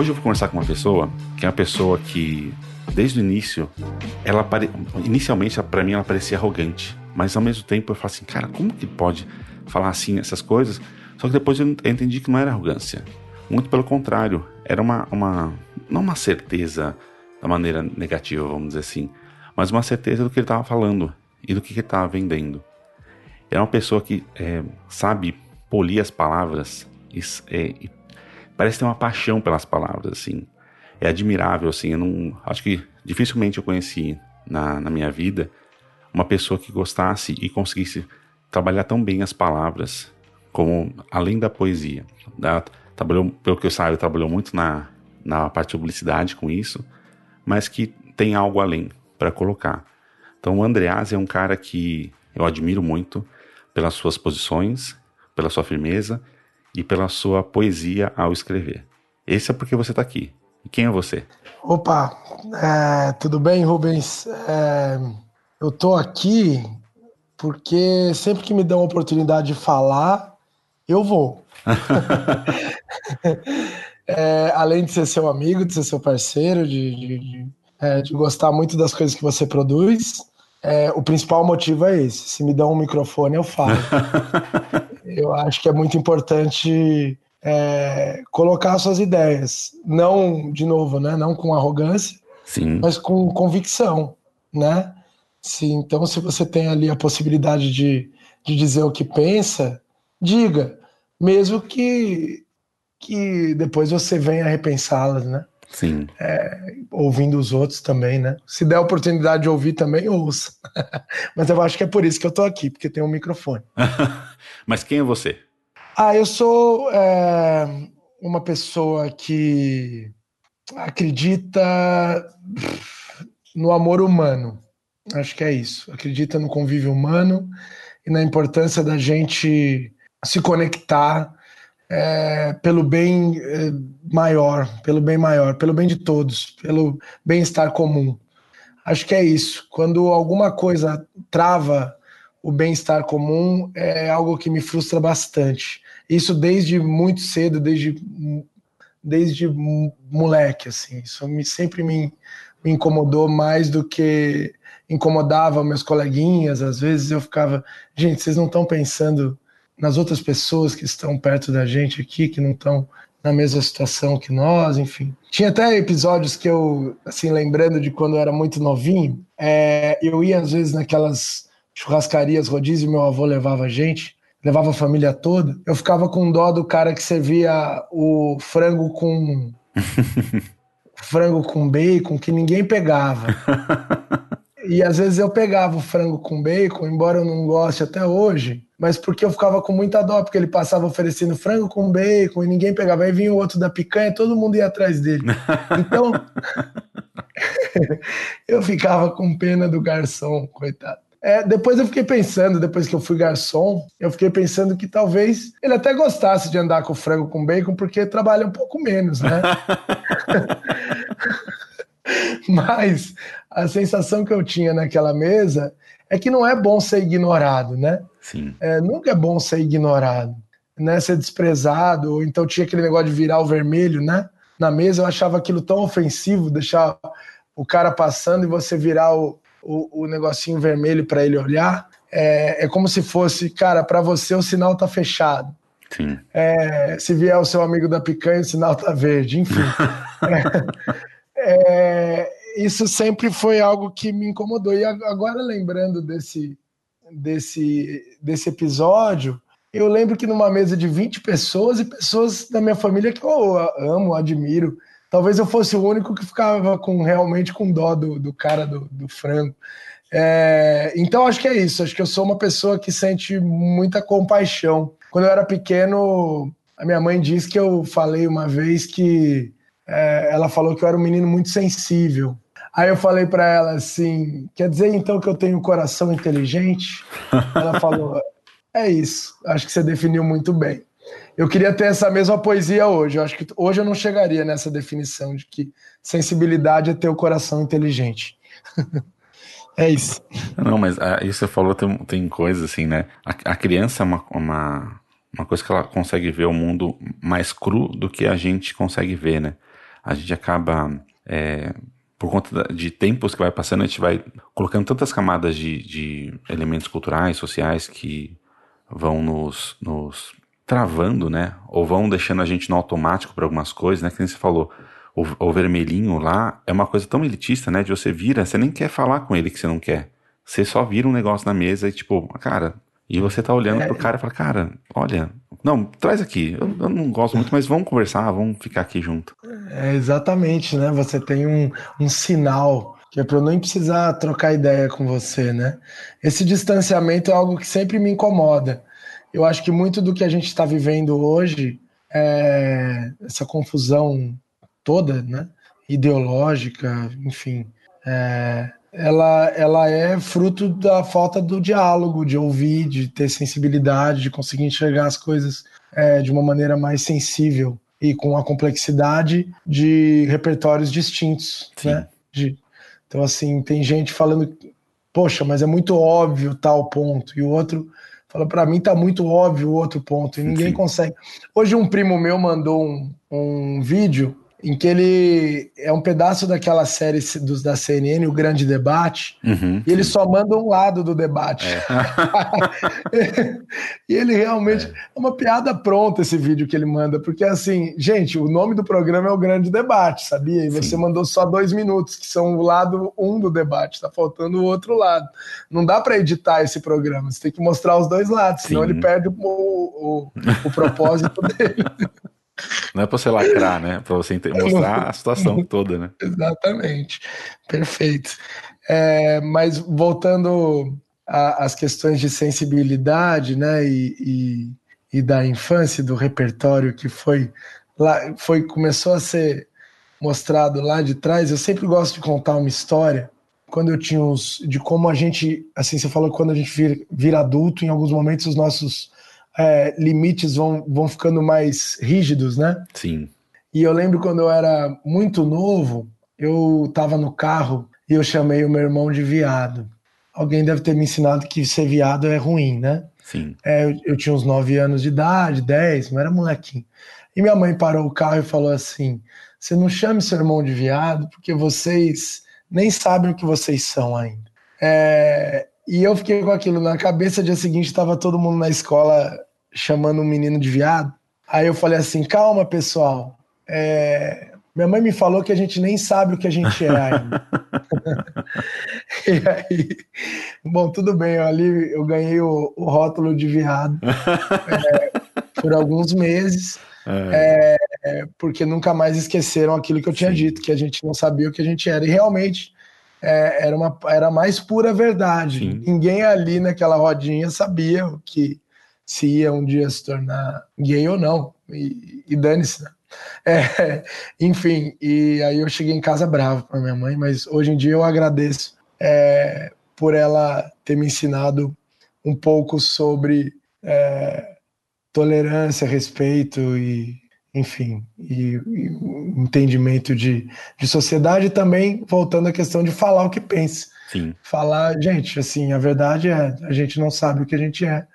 Hoje eu vou conversar com uma pessoa que é uma pessoa que, desde o início, ela pare... inicialmente para mim ela parecia arrogante, mas ao mesmo tempo eu falo assim, cara, como que pode falar assim essas coisas? Só que depois eu entendi que não era arrogância, muito pelo contrário, era uma, uma não uma certeza da maneira negativa, vamos dizer assim, mas uma certeza do que ele estava falando e do que ele estava vendendo. Era uma pessoa que é, sabe polir as palavras e, é, e parece ter uma paixão pelas palavras, assim. É admirável, assim. Eu não, acho que dificilmente eu conheci na, na minha vida uma pessoa que gostasse e conseguisse trabalhar tão bem as palavras como além da poesia. Da, trabalhou, pelo que eu saiba, trabalhou muito na, na parte de publicidade com isso, mas que tem algo além para colocar. Então o Andreas é um cara que eu admiro muito pelas suas posições, pela sua firmeza e pela sua poesia ao escrever. Esse é porque você está aqui. E quem é você? Opa, é, tudo bem, Rubens? É, eu estou aqui porque sempre que me dão a oportunidade de falar, eu vou. é, além de ser seu amigo, de ser seu parceiro, de, de, de é, de gostar muito das coisas que você produz. É, o principal motivo é esse. Se me dão um microfone, eu falo. eu acho que é muito importante é, colocar suas ideias. Não, de novo, né? Não com arrogância, Sim. mas com convicção, né? Se, então, se você tem ali a possibilidade de, de dizer o que pensa, diga. Mesmo que, que depois você venha repensá-las, né? Sim. É, ouvindo os outros também, né? Se der a oportunidade de ouvir também, ouça. Mas eu acho que é por isso que eu tô aqui, porque tem um microfone. Mas quem é você? Ah, eu sou é, uma pessoa que acredita no amor humano. Acho que é isso. Acredita no convívio humano e na importância da gente se conectar é, pelo bem é, maior, pelo bem maior, pelo bem de todos, pelo bem-estar comum. Acho que é isso. Quando alguma coisa trava o bem-estar comum, é algo que me frustra bastante. Isso desde muito cedo, desde, desde moleque, assim. Isso me, sempre me, me incomodou mais do que incomodava meus coleguinhas. Às vezes eu ficava, gente, vocês não estão pensando nas outras pessoas que estão perto da gente aqui, que não estão na mesma situação que nós, enfim. Tinha até episódios que eu, assim, lembrando de quando eu era muito novinho, é, eu ia às vezes naquelas churrascarias rodízio, meu avô levava a gente, levava a família toda, eu ficava com dó do cara que servia o frango com... frango com bacon que ninguém pegava. E às vezes eu pegava o frango com bacon, embora eu não goste até hoje, mas porque eu ficava com muita dó, porque ele passava oferecendo frango com bacon e ninguém pegava. Aí vinha o outro da picanha, todo mundo ia atrás dele. Então, eu ficava com pena do garçom, coitado. É, depois eu fiquei pensando, depois que eu fui garçom, eu fiquei pensando que talvez ele até gostasse de andar com frango com bacon, porque trabalha um pouco menos, né? Mas a sensação que eu tinha naquela mesa é que não é bom ser ignorado, né? Sim. É, nunca é bom ser ignorado, né? Ser desprezado, ou então tinha aquele negócio de virar o vermelho, né? Na mesa eu achava aquilo tão ofensivo, deixar o cara passando e você virar o, o, o negocinho vermelho para ele olhar. É, é como se fosse, cara, para você o sinal tá fechado. Sim. É, se vier o seu amigo da picanha, o sinal tá verde, enfim. é, é isso sempre foi algo que me incomodou. E agora, lembrando desse, desse, desse episódio, eu lembro que numa mesa de 20 pessoas e pessoas da minha família que eu amo, admiro, talvez eu fosse o único que ficava com realmente com dó do, do cara do, do frango. É, então acho que é isso. Acho que eu sou uma pessoa que sente muita compaixão. Quando eu era pequeno, a minha mãe disse que eu falei uma vez que é, ela falou que eu era um menino muito sensível. Aí eu falei para ela assim: quer dizer então que eu tenho um coração inteligente? Ela falou: é isso. Acho que você definiu muito bem. Eu queria ter essa mesma poesia hoje. Eu acho que hoje eu não chegaria nessa definição de que sensibilidade é ter o coração inteligente. é isso. Não, mas ah, isso você falou tem, tem coisa assim, né? A, a criança é uma, uma, uma coisa que ela consegue ver o mundo mais cru do que a gente consegue ver, né? A gente acaba. É, por conta de tempos que vai passando, a gente vai colocando tantas camadas de, de elementos culturais, sociais que vão nos, nos travando, né? Ou vão deixando a gente no automático para algumas coisas, né? Que nem você falou, o, o, vermelhinho lá é uma coisa tão elitista, né? De você vira, você nem quer falar com ele que você não quer. Você só vira um negócio na mesa e tipo, cara, e você tá olhando é. pro cara e fala, cara, olha, não, traz aqui. Eu, eu, não gosto muito, mas vamos conversar, vamos ficar aqui junto. É, exatamente, né? Você tem um, um sinal que é para eu nem precisar trocar ideia com você, né? Esse distanciamento é algo que sempre me incomoda. Eu acho que muito do que a gente está vivendo hoje, é essa confusão toda, né? Ideológica, enfim, é, ela, ela é fruto da falta do diálogo, de ouvir, de ter sensibilidade, de conseguir enxergar as coisas é, de uma maneira mais sensível e com a complexidade de repertórios distintos, Sim. né? De, então, assim, tem gente falando, poxa, mas é muito óbvio tal ponto, e o outro fala, para mim tá muito óbvio o outro ponto, e ninguém Sim. consegue. Hoje um primo meu mandou um, um vídeo em que ele é um pedaço daquela série dos da CNN, o Grande Debate, uhum, e ele sim. só manda um lado do debate. É. e ele realmente é. é. uma piada pronta esse vídeo que ele manda, porque assim, gente, o nome do programa é o Grande Debate, sabia? E você sim. mandou só dois minutos, que são o lado um do debate, tá faltando o outro lado. Não dá para editar esse programa, você tem que mostrar os dois lados, senão ele perde o, o, o propósito dele. Não é para você lacrar, né? Para você mostrar a situação toda, né? Exatamente. Perfeito. É, mas voltando às questões de sensibilidade, né? E, e, e, da infância, do repertório que foi lá, foi começou a ser mostrado lá de trás. Eu sempre gosto de contar uma história quando eu tinha uns de como a gente, assim, você falou quando a gente vira, vira adulto, em alguns momentos os nossos é, limites vão, vão ficando mais rígidos, né? Sim. E eu lembro quando eu era muito novo, eu estava no carro e eu chamei o meu irmão de viado. Alguém deve ter me ensinado que ser viado é ruim, né? Sim. É, eu, eu, tinha uns 9 anos de idade, 10, não era molequinho. E minha mãe parou o carro e falou assim: Você não chame seu irmão de viado porque vocês nem sabem o que vocês são ainda. É, e eu fiquei com aquilo na cabeça. Dia seguinte estava todo mundo na escola chamando um menino de viado. Aí eu falei assim: calma, pessoal. É... Minha mãe me falou que a gente nem sabe o que a gente é ainda. e aí, bom, tudo bem. Eu, ali eu ganhei o, o rótulo de viado é, por alguns meses. É. é. porque nunca mais esqueceram aquilo que eu tinha Sim. dito, que a gente não sabia o que a gente era. E realmente é, era, uma, era mais pura verdade. Sim. Ninguém ali naquela rodinha sabia o que se ia um dia se tornar gay ou não. E, e dane-se, né? É, enfim, e aí eu cheguei em casa bravo para minha mãe, mas hoje em dia eu agradeço é, por ela ter me ensinado um pouco sobre é, tolerância, respeito e, enfim, e, e entendimento de, de sociedade também, voltando à questão de falar o que pensa. Sim. Falar, gente, assim, a verdade é, a gente não sabe o que a gente é,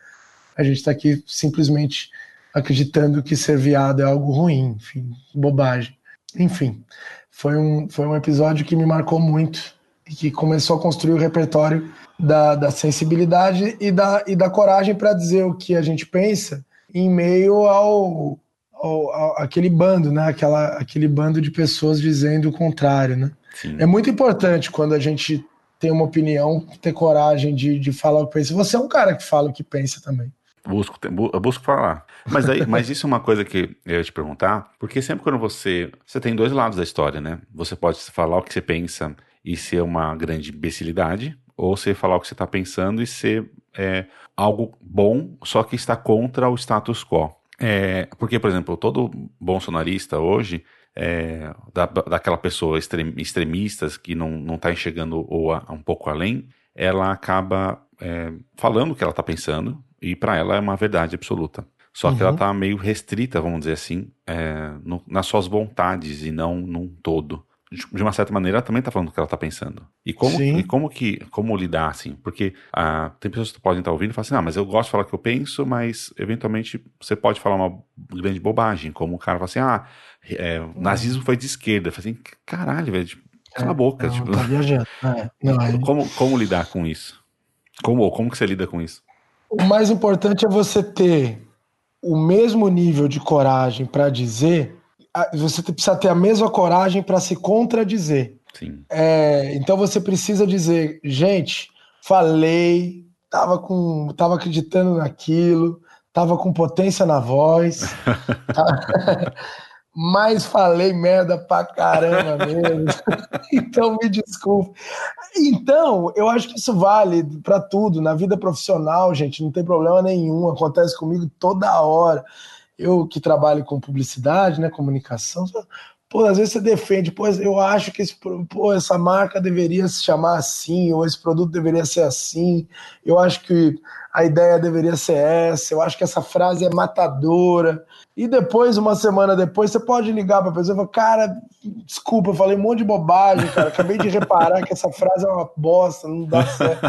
a gente está aqui simplesmente acreditando que ser viado é algo ruim, enfim, bobagem. Enfim, foi um, foi um episódio que me marcou muito e que começou a construir o repertório da, da sensibilidade e da, e da coragem para dizer o que a gente pensa em meio ao, ao, ao, aquele bando, né? Aquela, aquele bando de pessoas dizendo o contrário, né? Sim. É muito importante quando a gente tem uma opinião, ter coragem de, de falar o que pensa. Você é um cara que fala o que pensa também. Busco, eu busco falar. Mas, aí, mas isso é uma coisa que eu ia te perguntar, porque sempre quando você. Você tem dois lados da história, né? Você pode falar o que você pensa e ser uma grande imbecilidade, ou você falar o que você está pensando e ser é, algo bom, só que está contra o status quo. É, porque, por exemplo, todo bolsonarista hoje, é, da, daquela pessoa extrem, extremista que não está enxergando ou a, um pouco além, ela acaba é, falando o que ela está pensando e para ela é uma verdade absoluta. Só que ela está uhum. meio restrita, vamos dizer assim, é, no, nas suas vontades e não num todo de uma certa maneira, ela também está falando o que ela está pensando. E como, e como que como lidar, assim? Porque ah, tem pessoas que podem estar ouvindo e falar assim, ah, mas eu gosto de falar o que eu penso, mas eventualmente você pode falar uma grande bobagem, como o cara fala assim, ah, é, o nazismo foi de esquerda. Eu falei assim, caralho, velho, tipo, cala a é, boca. Não, tipo, tá viajando. É, não, é... como, como lidar com isso? Como, como que você lida com isso? O mais importante é você ter o mesmo nível de coragem para dizer você precisa ter a mesma coragem para se contradizer. Sim. É, então você precisa dizer, gente, falei, tava com, tava acreditando naquilo, tava com potência na voz, tá? mas falei merda pra caramba mesmo. então me desculpe. Então, eu acho que isso vale para tudo, na vida profissional, gente, não tem problema nenhum, acontece comigo toda hora eu que trabalho com publicidade, né, comunicação, pô, às vezes você defende, pô, eu acho que esse, pô, essa marca deveria se chamar assim, ou esse produto deveria ser assim, eu acho que a ideia deveria ser essa, eu acho que essa frase é matadora. E depois, uma semana depois, você pode ligar para a pessoa e falar: Cara, desculpa, eu falei um monte de bobagem, cara. Acabei de reparar que essa frase é uma bosta, não dá certo,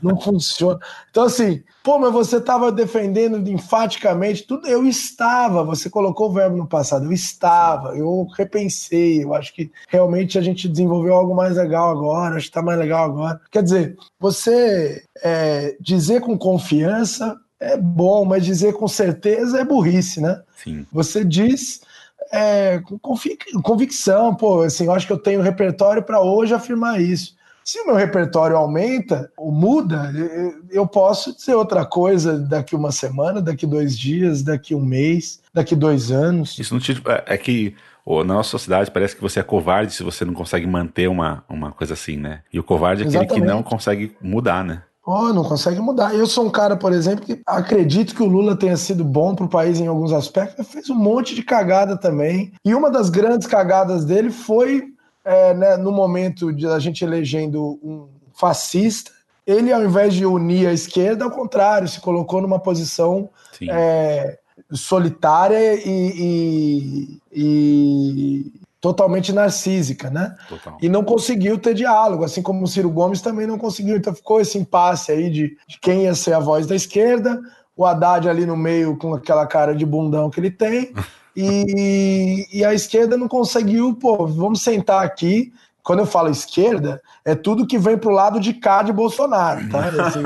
não funciona. Então, assim, pô, mas você estava defendendo enfaticamente tudo. Eu estava, você colocou o verbo no passado, eu estava, eu repensei. Eu acho que realmente a gente desenvolveu algo mais legal agora, acho que está mais legal agora. Quer dizer, você é, dizer com confiança é bom, mas dizer com certeza é burrice, né? Sim. Você diz é, com convic convicção, pô, assim, eu acho que eu tenho repertório para hoje afirmar isso. Se o meu repertório aumenta ou muda, eu posso dizer outra coisa daqui uma semana, daqui dois dias, daqui um mês, daqui dois anos. Isso não te, é, é que ou na nossa sociedade parece que você é covarde se você não consegue manter uma, uma coisa assim, né? E o covarde é aquele Exatamente. que não consegue mudar, né? Oh, não consegue mudar. Eu sou um cara, por exemplo, que acredito que o Lula tenha sido bom para o país em alguns aspectos, mas fez um monte de cagada também. E uma das grandes cagadas dele foi é, né, no momento de a gente elegendo um fascista. Ele, ao invés de unir a esquerda, ao contrário, se colocou numa posição é, solitária e, e, e totalmente narcísica, né? Total. E não conseguiu ter diálogo, assim como o Ciro Gomes também não conseguiu. Então ficou esse impasse aí de, de quem ia ser a voz da esquerda, o Haddad ali no meio com aquela cara de bundão que ele tem, e, e a esquerda não conseguiu, pô, vamos sentar aqui. Quando eu falo esquerda, é tudo que vem pro lado de cá de Bolsonaro, tá? Assim,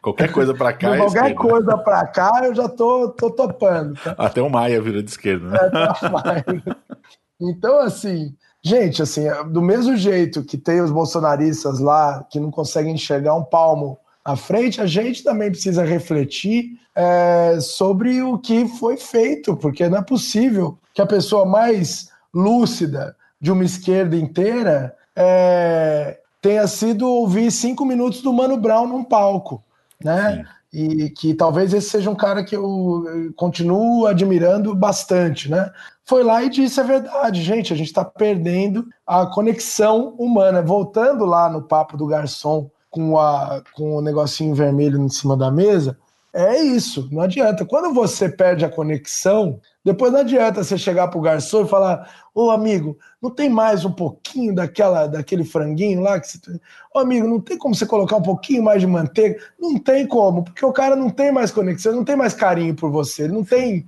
qualquer coisa para cá. É qualquer coisa para cá, eu já tô, tô topando. Tá? Até o Maia vira de esquerda, né? Até o Maia. Então, assim, gente, assim, do mesmo jeito que tem os bolsonaristas lá que não conseguem enxergar um palmo à frente, a gente também precisa refletir é, sobre o que foi feito, porque não é possível que a pessoa mais lúcida de uma esquerda inteira é, tenha sido ouvir cinco minutos do Mano Brown num palco, né? Sim e que talvez esse seja um cara que eu continuo admirando bastante, né? Foi lá e disse a verdade, gente, a gente está perdendo a conexão humana. Voltando lá no papo do garçom com, a, com o negocinho vermelho em cima da mesa, é isso, não adianta. Quando você perde a conexão, depois não adianta você chegar pro garçom e falar: Ô amigo, não tem mais um pouquinho daquela, daquele franguinho lá que você. Ô amigo, não tem como você colocar um pouquinho mais de manteiga? Não tem como, porque o cara não tem mais conexão, não tem mais carinho por você, ele não tem,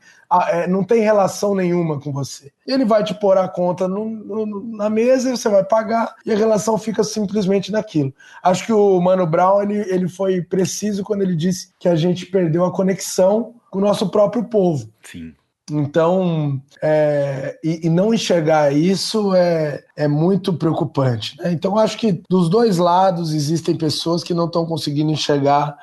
é, não tem relação nenhuma com você. Ele vai te pôr a conta no, no, na mesa e você vai pagar e a relação fica simplesmente naquilo. Acho que o Mano Brown ele, ele foi preciso quando ele disse que a gente perdeu a conexão com o nosso próprio povo. Sim. Então, é, e, e, não enxergar isso é, é muito preocupante. Né? Então, acho que dos dois lados existem pessoas que não estão conseguindo enxergar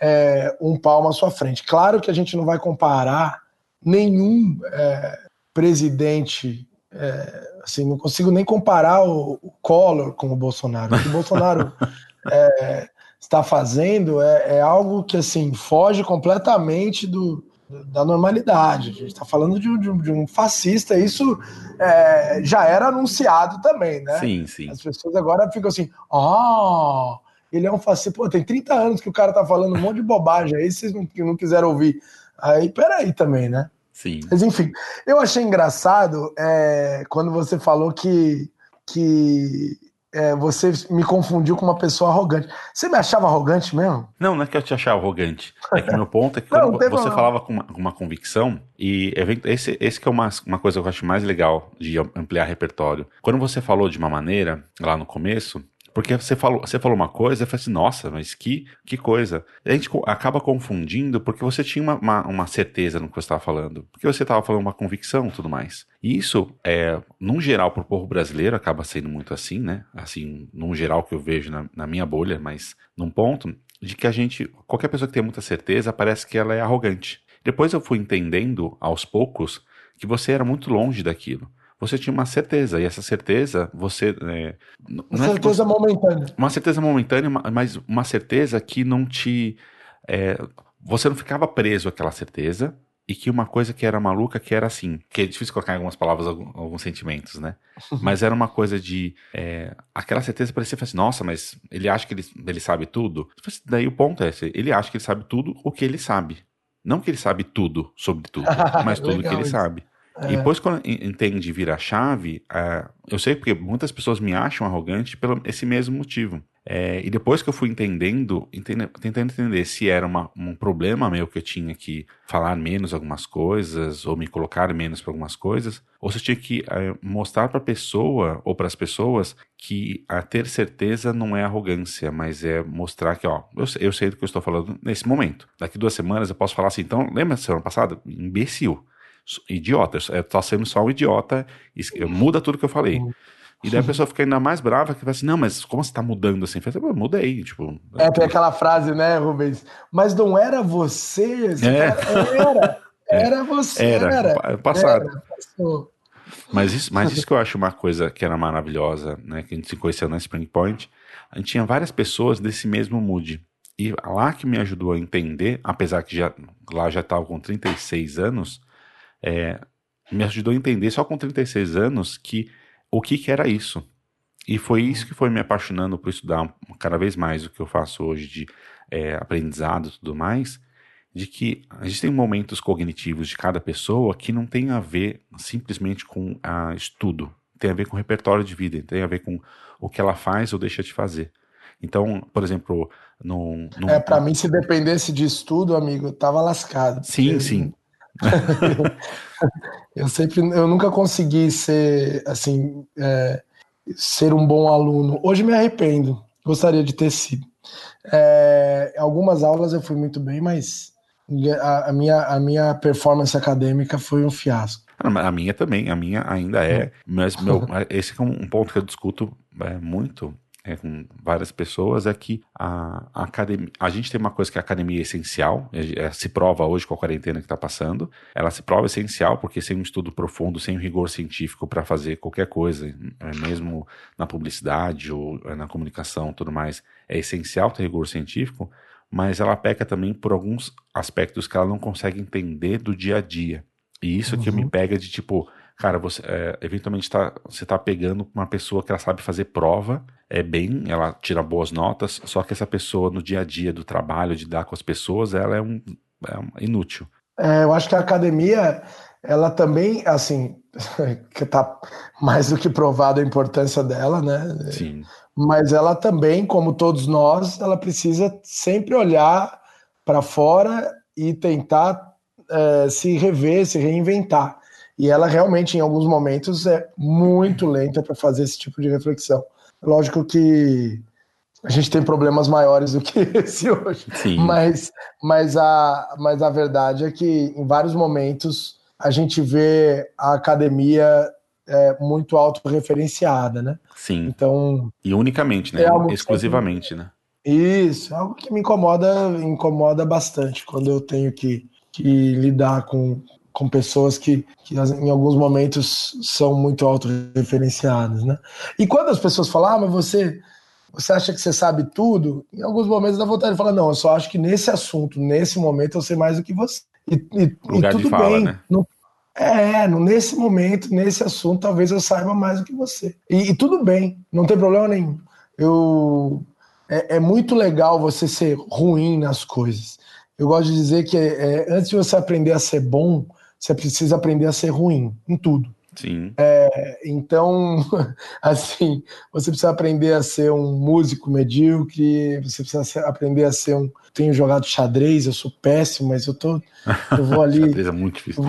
é, um palmo à sua frente. Claro que a gente não vai comparar nenhum é, presidente, é, assim, não consigo nem comparar o, o Collor com o Bolsonaro. O que o Bolsonaro é, está fazendo é, é, algo que assim foge completamente do, da normalidade. A gente está falando de um, de, de um, fascista, isso é, já era anunciado também, né? Sim, sim. As pessoas agora ficam assim, ah, ele é um fascista. Pô, tem 30 anos que o cara tá falando um monte de bobagem aí, vocês não, não quiseram ouvir. Aí, peraí também, né? Sim. Mas enfim, eu achei engraçado é, quando você falou que, que é, você me confundiu com uma pessoa arrogante. Você me achava arrogante mesmo? Não, não é que eu te achava arrogante. É que meu ponto é que não, você problema. falava com uma, uma, convicção, e esse, esse que é uma, uma coisa que eu acho mais legal de ampliar repertório. Quando você falou de uma maneira, lá no começo, porque você falou, você falou uma coisa, eu falei assim, nossa, mas que, que coisa. A gente acaba confundindo porque você tinha uma, uma, uma certeza no que você estava falando. Porque você estava falando uma convicção e tudo mais. E isso, é, num geral, para o povo brasileiro, acaba sendo muito assim, né? Assim, num geral que eu vejo na, na minha bolha, mas num ponto de que a gente, qualquer pessoa que tem muita certeza, parece que ela é arrogante. Depois eu fui entendendo, aos poucos, que você era muito longe daquilo você tinha uma certeza, e essa certeza, você. É, uma é certeza você, momentânea. Uma certeza momentânea, mas uma certeza que não te. É, você não ficava preso àquela certeza, e que uma coisa que era maluca, que era assim, que é difícil colocar em algumas palavras alguns, alguns sentimentos, né? mas era uma coisa de. É, aquela certeza parecia assim, nossa, mas ele acha que ele, ele sabe tudo. Assim, daí o ponto é esse, ele acha que ele sabe tudo o que ele sabe. Não que ele sabe tudo sobre tudo, mas tudo que ele isso. sabe. É. E depois, quando entende vir a chave, uh, eu sei porque muitas pessoas me acham arrogante pelo esse mesmo motivo. É, e depois que eu fui entendendo, entende, tentando entender se era uma, um problema meu que eu tinha que falar menos algumas coisas, ou me colocar menos para algumas coisas, ou se eu tinha que é, mostrar para a pessoa, ou para as pessoas, que a ter certeza não é arrogância, mas é mostrar que, ó, eu, eu sei do que eu estou falando nesse momento. Daqui duas semanas eu posso falar assim, então, lembra da semana passada? Imbecil idiota, é, tá sendo só um idiota, muda tudo que eu falei. E daí a pessoa fica ainda mais brava que vai assim, não, mas como você tá mudando assim? Falei, mudei, tipo. É, tem aquela frase, né, Rubens? Mas não era você, é. era, era você, era. era. Passado. Era, mas isso, mas isso que eu acho uma coisa que era maravilhosa, né? Que a gente se conheceu na Spring Point. A gente tinha várias pessoas desse mesmo mood. E lá que me ajudou a entender, apesar que já, lá já estava com 36 anos, é, me ajudou a entender só com 36 anos que o que, que era isso. E foi isso que foi me apaixonando por estudar cada vez mais o que eu faço hoje de é, aprendizado e tudo mais, de que a gente tem momentos cognitivos de cada pessoa que não tem a ver simplesmente com a estudo, tem a ver com o repertório de vida, tem a ver com o que ela faz ou deixa de fazer. Então, por exemplo, no... é para mim se dependesse de estudo, amigo, eu tava lascado. Sim, sim eu sempre, eu nunca consegui ser assim, é, ser um bom aluno. Hoje me arrependo, gostaria de ter sido. É, algumas aulas eu fui muito bem, mas a, a, minha, a minha performance acadêmica foi um fiasco. A minha também, a minha ainda é, mas meu, esse é um ponto que eu discuto é, muito é, com várias pessoas é que a, a, academia, a gente tem uma coisa que a academia é essencial, é, é, se prova hoje com a quarentena que está passando, ela se prova essencial porque sem um estudo profundo, sem um rigor científico para fazer qualquer coisa, é, mesmo na publicidade ou é, na comunicação tudo mais, é essencial ter rigor científico, mas ela peca também por alguns aspectos que ela não consegue entender do dia a dia. E isso uhum. que me uhum. pega de tipo, cara, você é, eventualmente tá, você está pegando uma pessoa que ela sabe fazer prova, é bem, ela tira boas notas, só que essa pessoa no dia a dia do trabalho, de dar com as pessoas, ela é um, é um inútil. É, eu acho que a academia, ela também, assim, que tá mais do que provado a importância dela, né? Sim. Mas ela também, como todos nós, ela precisa sempre olhar para fora e tentar é, se rever, se reinventar. E ela realmente, em alguns momentos, é muito lenta para fazer esse tipo de reflexão. Lógico que a gente tem problemas maiores do que esse hoje. Sim. Mas, mas, a, mas a verdade é que, em vários momentos, a gente vê a academia é, muito autorreferenciada, né? Sim. Então. E unicamente, né? É Exclusivamente, né? Isso, algo que me incomoda, incomoda bastante quando eu tenho que, que lidar com, com pessoas que, que em alguns momentos são muito autorreferenciadas, né? E quando as pessoas falam, ah, mas você, você acha que você sabe tudo? Em alguns momentos dá vontade de falar, não, eu só acho que nesse assunto, nesse momento, eu sei mais do que você. E, e, Lugar e tudo de fala, bem. né? Não, é, nesse momento, nesse assunto, talvez eu saiba mais do que você. E, e tudo bem, não tem problema nenhum. Eu é, é, muito legal você ser ruim nas coisas. Eu gosto de dizer que é, antes de você aprender a ser bom, você precisa aprender a ser ruim em tudo. Sim. É, então, assim, você precisa aprender a ser um músico medíocre, você precisa aprender a ser um. Tenho jogado xadrez, eu sou péssimo, mas eu tô. Eu vou ali. xadrez é muito difícil.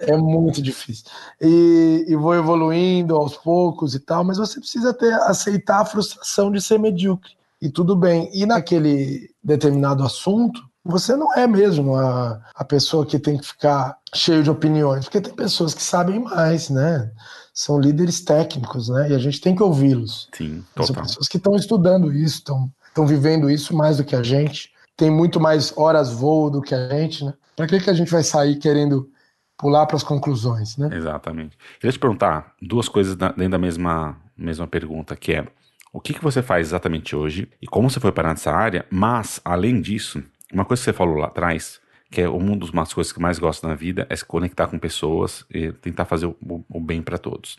é muito difícil. E, e, vou evoluindo aos poucos e tal, mas você precisa ter, aceitar a frustração de ser medíocre e tudo bem. E naquele determinado assunto, você não é mesmo a, a pessoa que tem que ficar cheio de opiniões, porque tem pessoas que sabem mais, né? São líderes técnicos, né? E a gente tem que ouvi-los. Sim, total. São pessoas que estão estudando isso, estão, vivendo isso mais do que a gente, tem muito mais horas voo do que a gente, né? Para que, que a gente vai sair querendo pular para as conclusões, né? Exatamente. Queria te perguntar duas coisas dentro da mesma, mesma pergunta, que é o que, que você faz exatamente hoje e como você foi parar nessa área, mas, além disso, uma coisa que você falou lá atrás, que é uma das coisas que mais gosto na vida, é se conectar com pessoas e tentar fazer o, o bem para todos.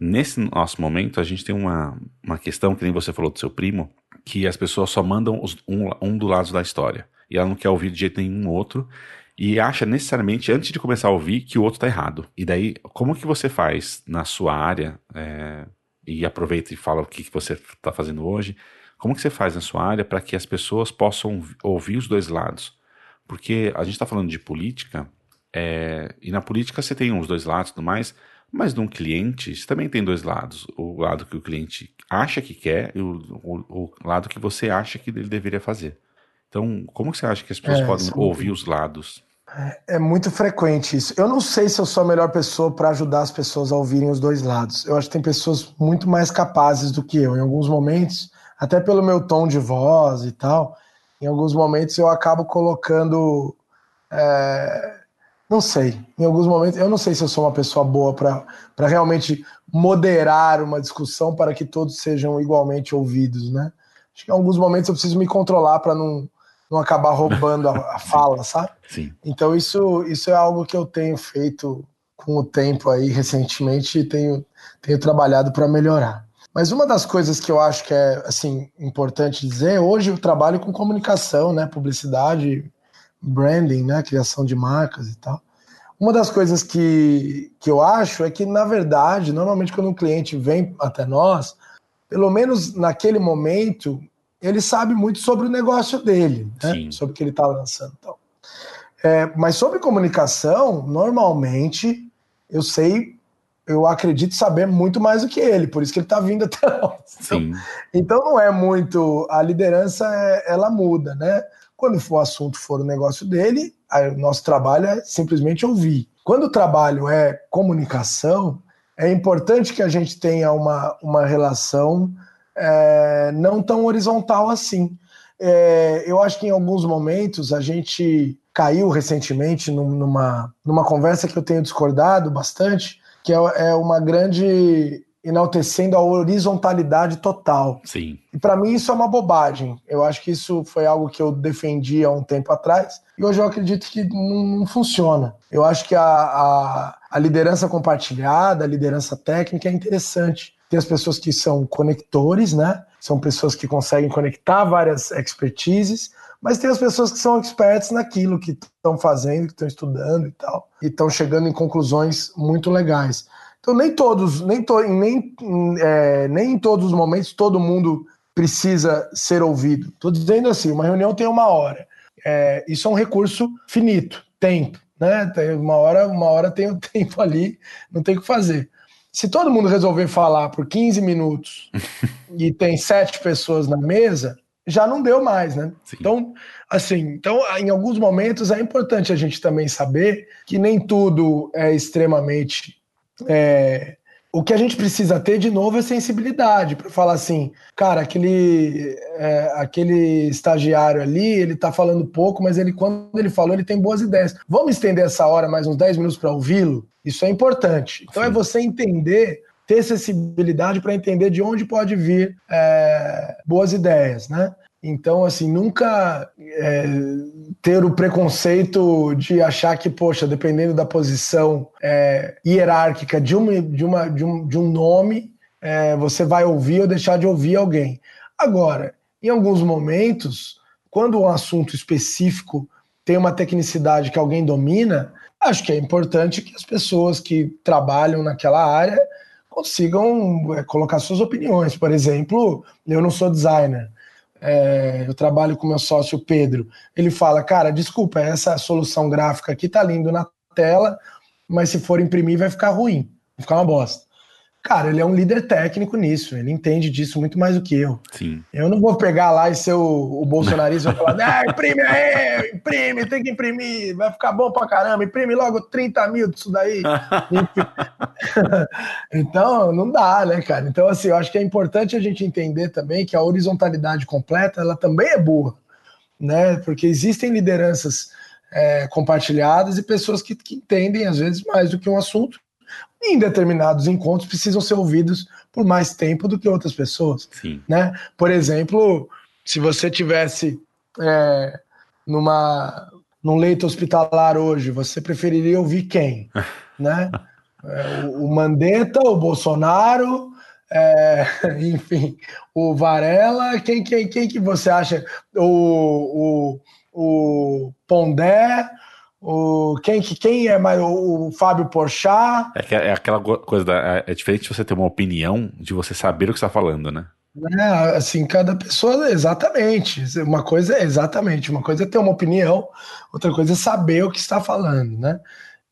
Nesse nosso momento, a gente tem uma, uma questão, que nem você falou do seu primo, que as pessoas só mandam os, um, um do lado da história. E ela não quer ouvir de jeito nenhum outro e acha necessariamente, antes de começar a ouvir, que o outro está errado. E daí, como que você faz na sua área é, e aproveita e fala o que, que você está fazendo hoje. Como que você faz na sua área para que as pessoas possam ouvir os dois lados? Porque a gente está falando de política, é, e na política você tem os dois lados e tudo mais, mas num cliente você também tem dois lados. O lado que o cliente acha que quer e o, o, o lado que você acha que ele deveria fazer. Então, como que você acha que as pessoas é, podem ouvir os lados? É muito frequente isso. Eu não sei se eu sou a melhor pessoa para ajudar as pessoas a ouvirem os dois lados. Eu acho que tem pessoas muito mais capazes do que eu. Em alguns momentos, até pelo meu tom de voz e tal, em alguns momentos eu acabo colocando. É... Não sei. Em alguns momentos, eu não sei se eu sou uma pessoa boa para realmente moderar uma discussão para que todos sejam igualmente ouvidos, né? Acho que em alguns momentos eu preciso me controlar para não não acabar roubando a, a fala, sabe? Sim. Então isso, isso é algo que eu tenho feito com o tempo aí recentemente e tenho, tenho trabalhado para melhorar. Mas uma das coisas que eu acho que é assim importante dizer, hoje eu trabalho com comunicação, né, publicidade, branding, né, criação de marcas e tal. Uma das coisas que, que eu acho é que, na verdade, normalmente quando um cliente vem até nós, pelo menos naquele momento, ele sabe muito sobre o negócio dele, né? sobre o que ele está lançando. Então. É, mas sobre comunicação, normalmente eu sei, eu acredito saber muito mais do que ele, por isso que ele está vindo até nós. Então, então, não é muito. A liderança é, ela muda, né? Quando for o assunto for o negócio dele, o nosso trabalho é simplesmente ouvir. Quando o trabalho é comunicação, é importante que a gente tenha uma, uma relação é, não tão horizontal assim. É, eu acho que em alguns momentos a gente caiu recentemente numa, numa conversa que eu tenho discordado bastante, que é, é uma grande enaltecendo a horizontalidade total. Sim. E para mim isso é uma bobagem. Eu acho que isso foi algo que eu defendi há um tempo atrás e hoje eu acredito que não, não funciona. Eu acho que a, a, a liderança compartilhada, a liderança técnica é interessante tem as pessoas que são conectores, né? São pessoas que conseguem conectar várias expertises, mas tem as pessoas que são experts naquilo que estão fazendo, que estão estudando e tal, e estão chegando em conclusões muito legais. Então nem todos, nem, to, nem, é, nem em todos os momentos todo mundo precisa ser ouvido. Estou dizendo assim, uma reunião tem uma hora. É, isso é um recurso finito, tempo, né? Tem uma hora, uma hora tem o tempo ali, não tem o que fazer. Se todo mundo resolver falar por 15 minutos e tem sete pessoas na mesa, já não deu mais, né? Sim. Então, assim, então, em alguns momentos é importante a gente também saber que nem tudo é extremamente é, o que a gente precisa ter de novo é sensibilidade para falar assim, cara, aquele, é, aquele estagiário ali, ele tá falando pouco, mas ele quando ele falou, ele tem boas ideias. Vamos estender essa hora mais uns 10 minutos para ouvi-lo? Isso é importante. Então é Sim. é você entender, ter sensibilidade para entender de onde pode vir é, boas ideias, né? Então, assim, nunca é, ter o preconceito de achar que, poxa, dependendo da posição é, hierárquica de, uma, de, uma, de, um, de um nome, é, você vai ouvir ou deixar de ouvir alguém. Agora, em alguns momentos, quando um assunto específico tem uma tecnicidade que alguém domina, acho que é importante que as pessoas que trabalham naquela área consigam é, colocar suas opiniões. Por exemplo, eu não sou designer é, eu trabalho com meu sócio Pedro, ele fala, cara, desculpa, essa solução gráfica aqui tá lindo na tela, mas se for imprimir vai ficar ruim, vai ficar uma bosta. Cara, ele é um líder técnico nisso, ele entende disso muito mais do que eu. Sim. Eu não vou pegar lá e ser o, o bolsonarista e falar, ah, imprime aí, imprime, tem que imprimir, vai ficar bom pra caramba, imprime logo 30 mil disso daí. então, não dá, né, cara? Então, assim, eu acho que é importante a gente entender também que a horizontalidade completa, ela também é boa, né? Porque existem lideranças é, compartilhadas e pessoas que, que entendem, às vezes, mais do que um assunto em determinados encontros precisam ser ouvidos por mais tempo do que outras pessoas. Sim. Né? Por exemplo, se você tivesse é, numa num leito hospitalar hoje, você preferiria ouvir quem? né? É, o, o Mandetta, o Bolsonaro, é, enfim, o Varela, quem, quem, quem que você acha? O, o, o Pondé, o, quem, quem é mais o, o Fábio Porchat? É, é aquela coisa da, é, é diferente você ter uma opinião de você saber o que está falando, né? É, assim, cada pessoa, exatamente. Uma coisa é exatamente, uma coisa é ter uma opinião, outra coisa é saber o que está falando, né?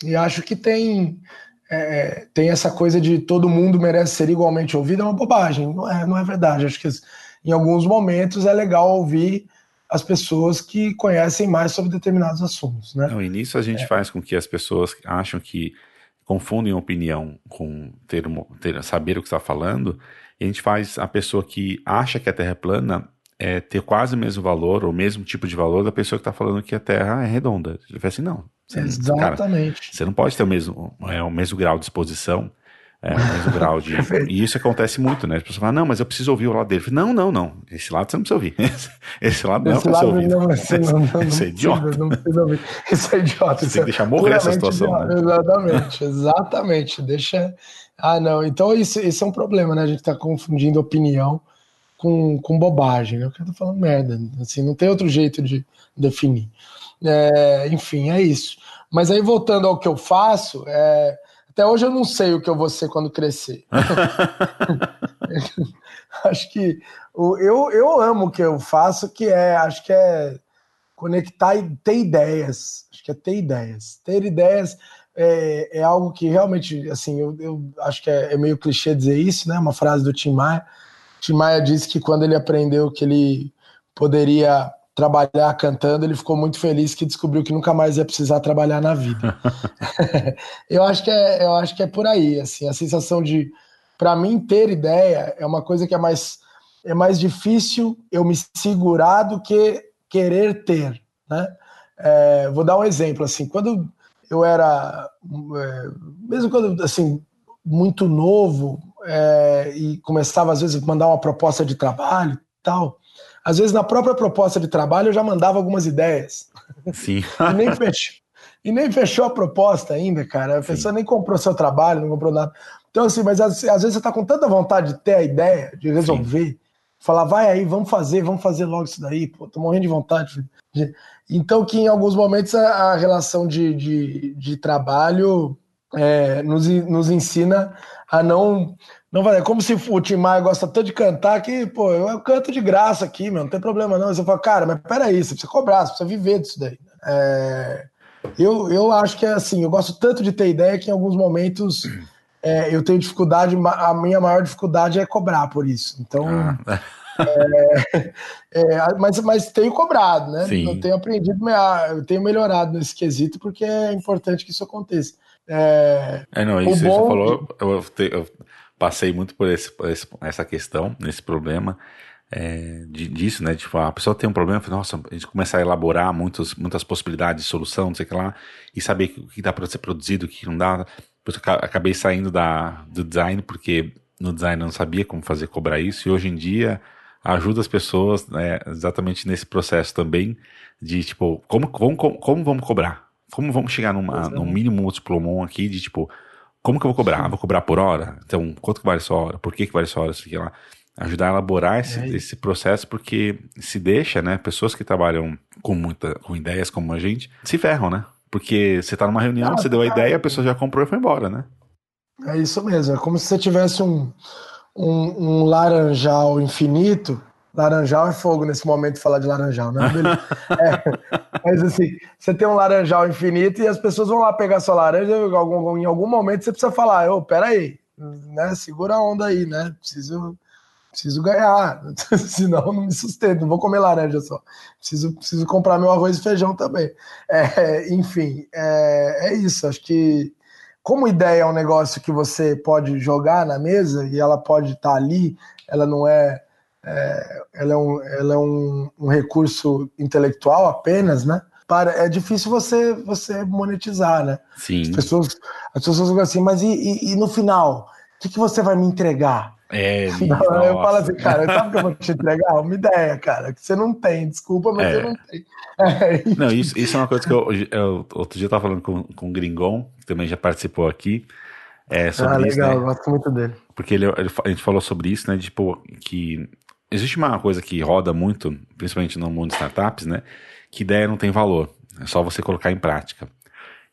E acho que tem é, tem essa coisa de todo mundo merece ser igualmente ouvido, é uma bobagem, não é, não é verdade. Acho que em alguns momentos é legal ouvir as pessoas que conhecem mais sobre determinados assuntos. Né? No início a gente é. faz com que as pessoas acham que confundem opinião com ter, ter saber o que está falando, e a gente faz a pessoa que acha que a Terra é plana é, ter quase o mesmo valor, ou o mesmo tipo de valor da pessoa que está falando que a Terra é redonda. Ele fala assim, não. Você, Exatamente. Cara, você não pode ter o mesmo, é, o mesmo grau de exposição é, o mesmo grau de. e isso acontece muito, né? As pessoas falam, não, mas eu preciso ouvir o lado dele. Não, não, não. Esse lado você não precisa ouvir. Esse lado não é para você ouvir. Não, você não, não, isso é idiota. Não precisa ouvir. Isso é idiota. Você tem que deixar morrer essa situação. Né? Exatamente, exatamente. Deixa. Ah, não. Então, isso, isso é um problema, né? A gente tá confundindo opinião com, com bobagem. Né? Eu tô falando merda. Assim, não tem outro jeito de definir. É, enfim, é isso. Mas aí, voltando ao que eu faço, é até hoje eu não sei o que eu vou ser quando crescer. acho que eu, eu amo o que eu faço, que é, acho que é conectar e ter ideias. Acho que é ter ideias. Ter ideias é, é algo que realmente, assim, eu, eu acho que é, é, meio clichê dizer isso, né? Uma frase do Tim Maia. Tim Maia disse que quando ele aprendeu que ele poderia trabalhar cantando, ele ficou muito feliz que descobriu que nunca mais ia precisar trabalhar na vida. eu acho que é, eu acho que é por aí, assim, a sensação de para mim ter ideia é uma coisa que é mais é mais difícil eu me segurar do que querer ter, né? É, vou dar um exemplo assim, quando eu era é, mesmo quando assim muito novo é, e começava às vezes a mandar uma proposta de trabalho tal às vezes, na própria proposta de trabalho, eu já mandava algumas ideias. Sim. e, nem fechou, e nem fechou a proposta ainda, cara. A pessoa Sim. nem comprou seu trabalho, não comprou nada. Então, assim, mas às, às vezes você tá com tanta vontade de ter a ideia, de resolver, Sim. falar, vai aí, vamos fazer, vamos fazer logo isso daí, pô, tô morrendo de vontade. Então, que em alguns momentos a, a relação de, de, de trabalho é, nos, nos ensina a não não vai, é como se o Tim Maia gosta tanto de cantar que, pô, eu canto de graça aqui, meu, não tem problema não. Você fala, cara, mas peraí, você precisa cobrar, você precisa viver disso daí. É, eu, eu acho que é assim, eu gosto tanto de ter ideia que em alguns momentos é, eu tenho dificuldade, a minha maior dificuldade é cobrar por isso. Então. Ah. É, é, mas, mas tenho cobrado, né? Sim. Eu tenho aprendido, eu tenho melhorado nesse quesito, porque é importante que isso aconteça. É, é não, isso bom... você falou, eu, eu, passei muito por, esse, por essa questão, nesse problema. É, de, disso, né? Tipo, a pessoa tem um problema, nossa, a gente começa a elaborar muitos, muitas possibilidades de solução, não sei o que lá, e saber o que dá para ser produzido, o que não dá. Acabei saindo da, do design, porque no design eu não sabia como fazer cobrar isso, e hoje em dia ajuda as pessoas né, exatamente nesse processo também de tipo, como, como, como, como vamos cobrar? Como vamos chegar numa, num mínimo multiplomon aqui de tipo, como que eu vou cobrar? vou cobrar por hora? Então, quanto que vale essa hora? Por que, que vale essa hora? Isso aqui lá. Ajudar a elaborar esse, é esse processo, porque se deixa, né? Pessoas que trabalham com muita, com ideias como a gente, se ferram, né? Porque você tá numa reunião, você deu a ideia, a pessoa já comprou e foi embora, né? É isso mesmo. É como se você tivesse um, um, um laranjal infinito. Laranjal é fogo nesse momento de falar de laranjal, né? é, mas assim, você tem um laranjal infinito e as pessoas vão lá pegar sua laranja em algum, em algum momento você precisa falar, ô, peraí, né? Segura a onda aí, né? Preciso, preciso ganhar, senão não me sustento, não vou comer laranja só. Preciso, preciso comprar meu arroz e feijão também. É, enfim, é, é isso. Acho que como ideia é um negócio que você pode jogar na mesa e ela pode estar tá ali, ela não é, é ela é, um, ela é um, um, recurso intelectual apenas, né? Para, é difícil você você monetizar, né? Sim. As pessoas, as pessoas ficam assim, mas e, e, e no final? O que, que você vai me entregar? É, não, eu falo assim, cara, sabe o que eu vou te entregar? Uma ideia, cara, que você não tem, desculpa, mas é. eu não tenho. É, não, isso, isso é uma coisa que eu, eu outro dia eu tava falando com, com o Gringon, que também já participou aqui. É, sobre ah, legal, isso, né? eu gosto muito dele. Porque ele, ele, a gente falou sobre isso, né? Tipo, que existe uma coisa que roda muito, principalmente no mundo de startups, né? Que ideia não tem valor, é só você colocar em prática.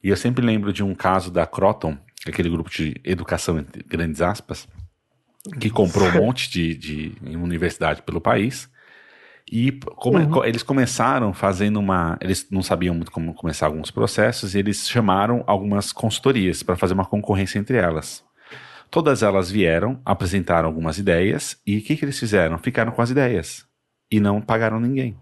E eu sempre lembro de um caso da Croton, aquele grupo de educação, entre grandes aspas, que comprou um monte de, de universidade pelo país. E como uhum. eles começaram fazendo uma. Eles não sabiam muito como começar alguns processos, e eles chamaram algumas consultorias para fazer uma concorrência entre elas. Todas elas vieram, apresentaram algumas ideias, e o que, que eles fizeram? Ficaram com as ideias. E não pagaram ninguém.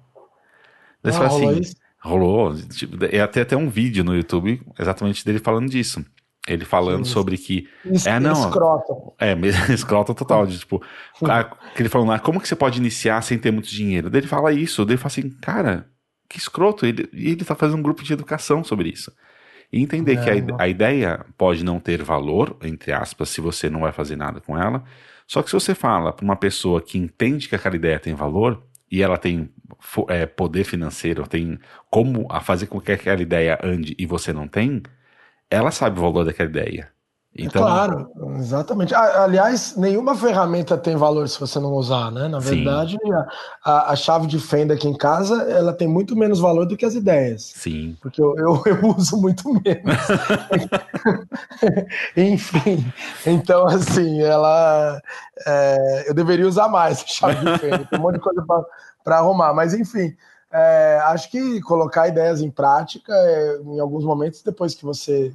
ah, assim, rolou isso? Rolou. Tipo, é até, até um vídeo no YouTube exatamente dele falando disso. Ele falando Sim, sobre que. Es, é, não. Escrota. É, escrota total. De, tipo, a, que ele falou, ah, como que você pode iniciar sem ter muito dinheiro? Daí ele fala isso, daí ele fala assim, cara, que escroto. Ele, e ele tá fazendo um grupo de educação sobre isso. E entender é, que a, a ideia pode não ter valor, entre aspas, se você não vai fazer nada com ela. Só que se você fala para uma pessoa que entende que aquela ideia tem valor e ela tem é, poder financeiro, tem como a fazer com que aquela ideia ande e você não tem, ela sabe o valor daquela ideia. Então, claro, exatamente. Aliás, nenhuma ferramenta tem valor se você não usar, né? Na verdade, a, a, chave de fenda aqui em casa, ela tem muito menos valor do que as ideias. Sim. Porque eu, eu, eu uso muito menos. Enfim, então assim, ela... É, eu deveria usar mais a chave de fenda. Tem um monte de coisa para arrumar. Mas enfim, é, acho que colocar ideias em prática, é, em alguns momentos, depois que você.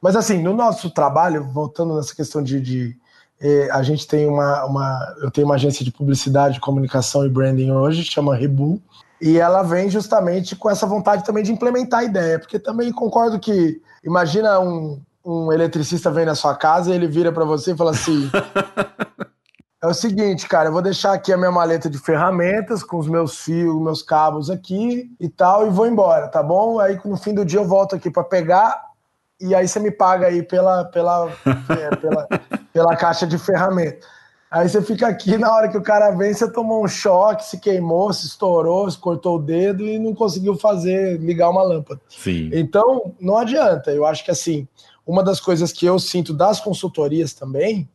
Mas assim, no nosso trabalho, voltando nessa questão de. de é, a gente tem uma, uma. Eu tenho uma agência de publicidade, comunicação e branding hoje, chama Rebu. E ela vem justamente com essa vontade também de implementar a ideia, porque também concordo que. Imagina um, um eletricista vem na sua casa e ele vira para você e fala assim: É o seguinte, cara, eu vou deixar aqui a minha maleta de ferramentas com os meus fios, meus cabos aqui e tal, e vou embora, tá bom? Aí no fim do dia eu volto aqui para pegar e aí você me paga aí pela, pela, é, pela, pela caixa de ferramentas. Aí você fica aqui, na hora que o cara vem, você tomou um choque, se queimou, se estourou, se cortou o dedo e não conseguiu fazer, ligar uma lâmpada. Sim. Então, não adianta. Eu acho que assim, uma das coisas que eu sinto das consultorias também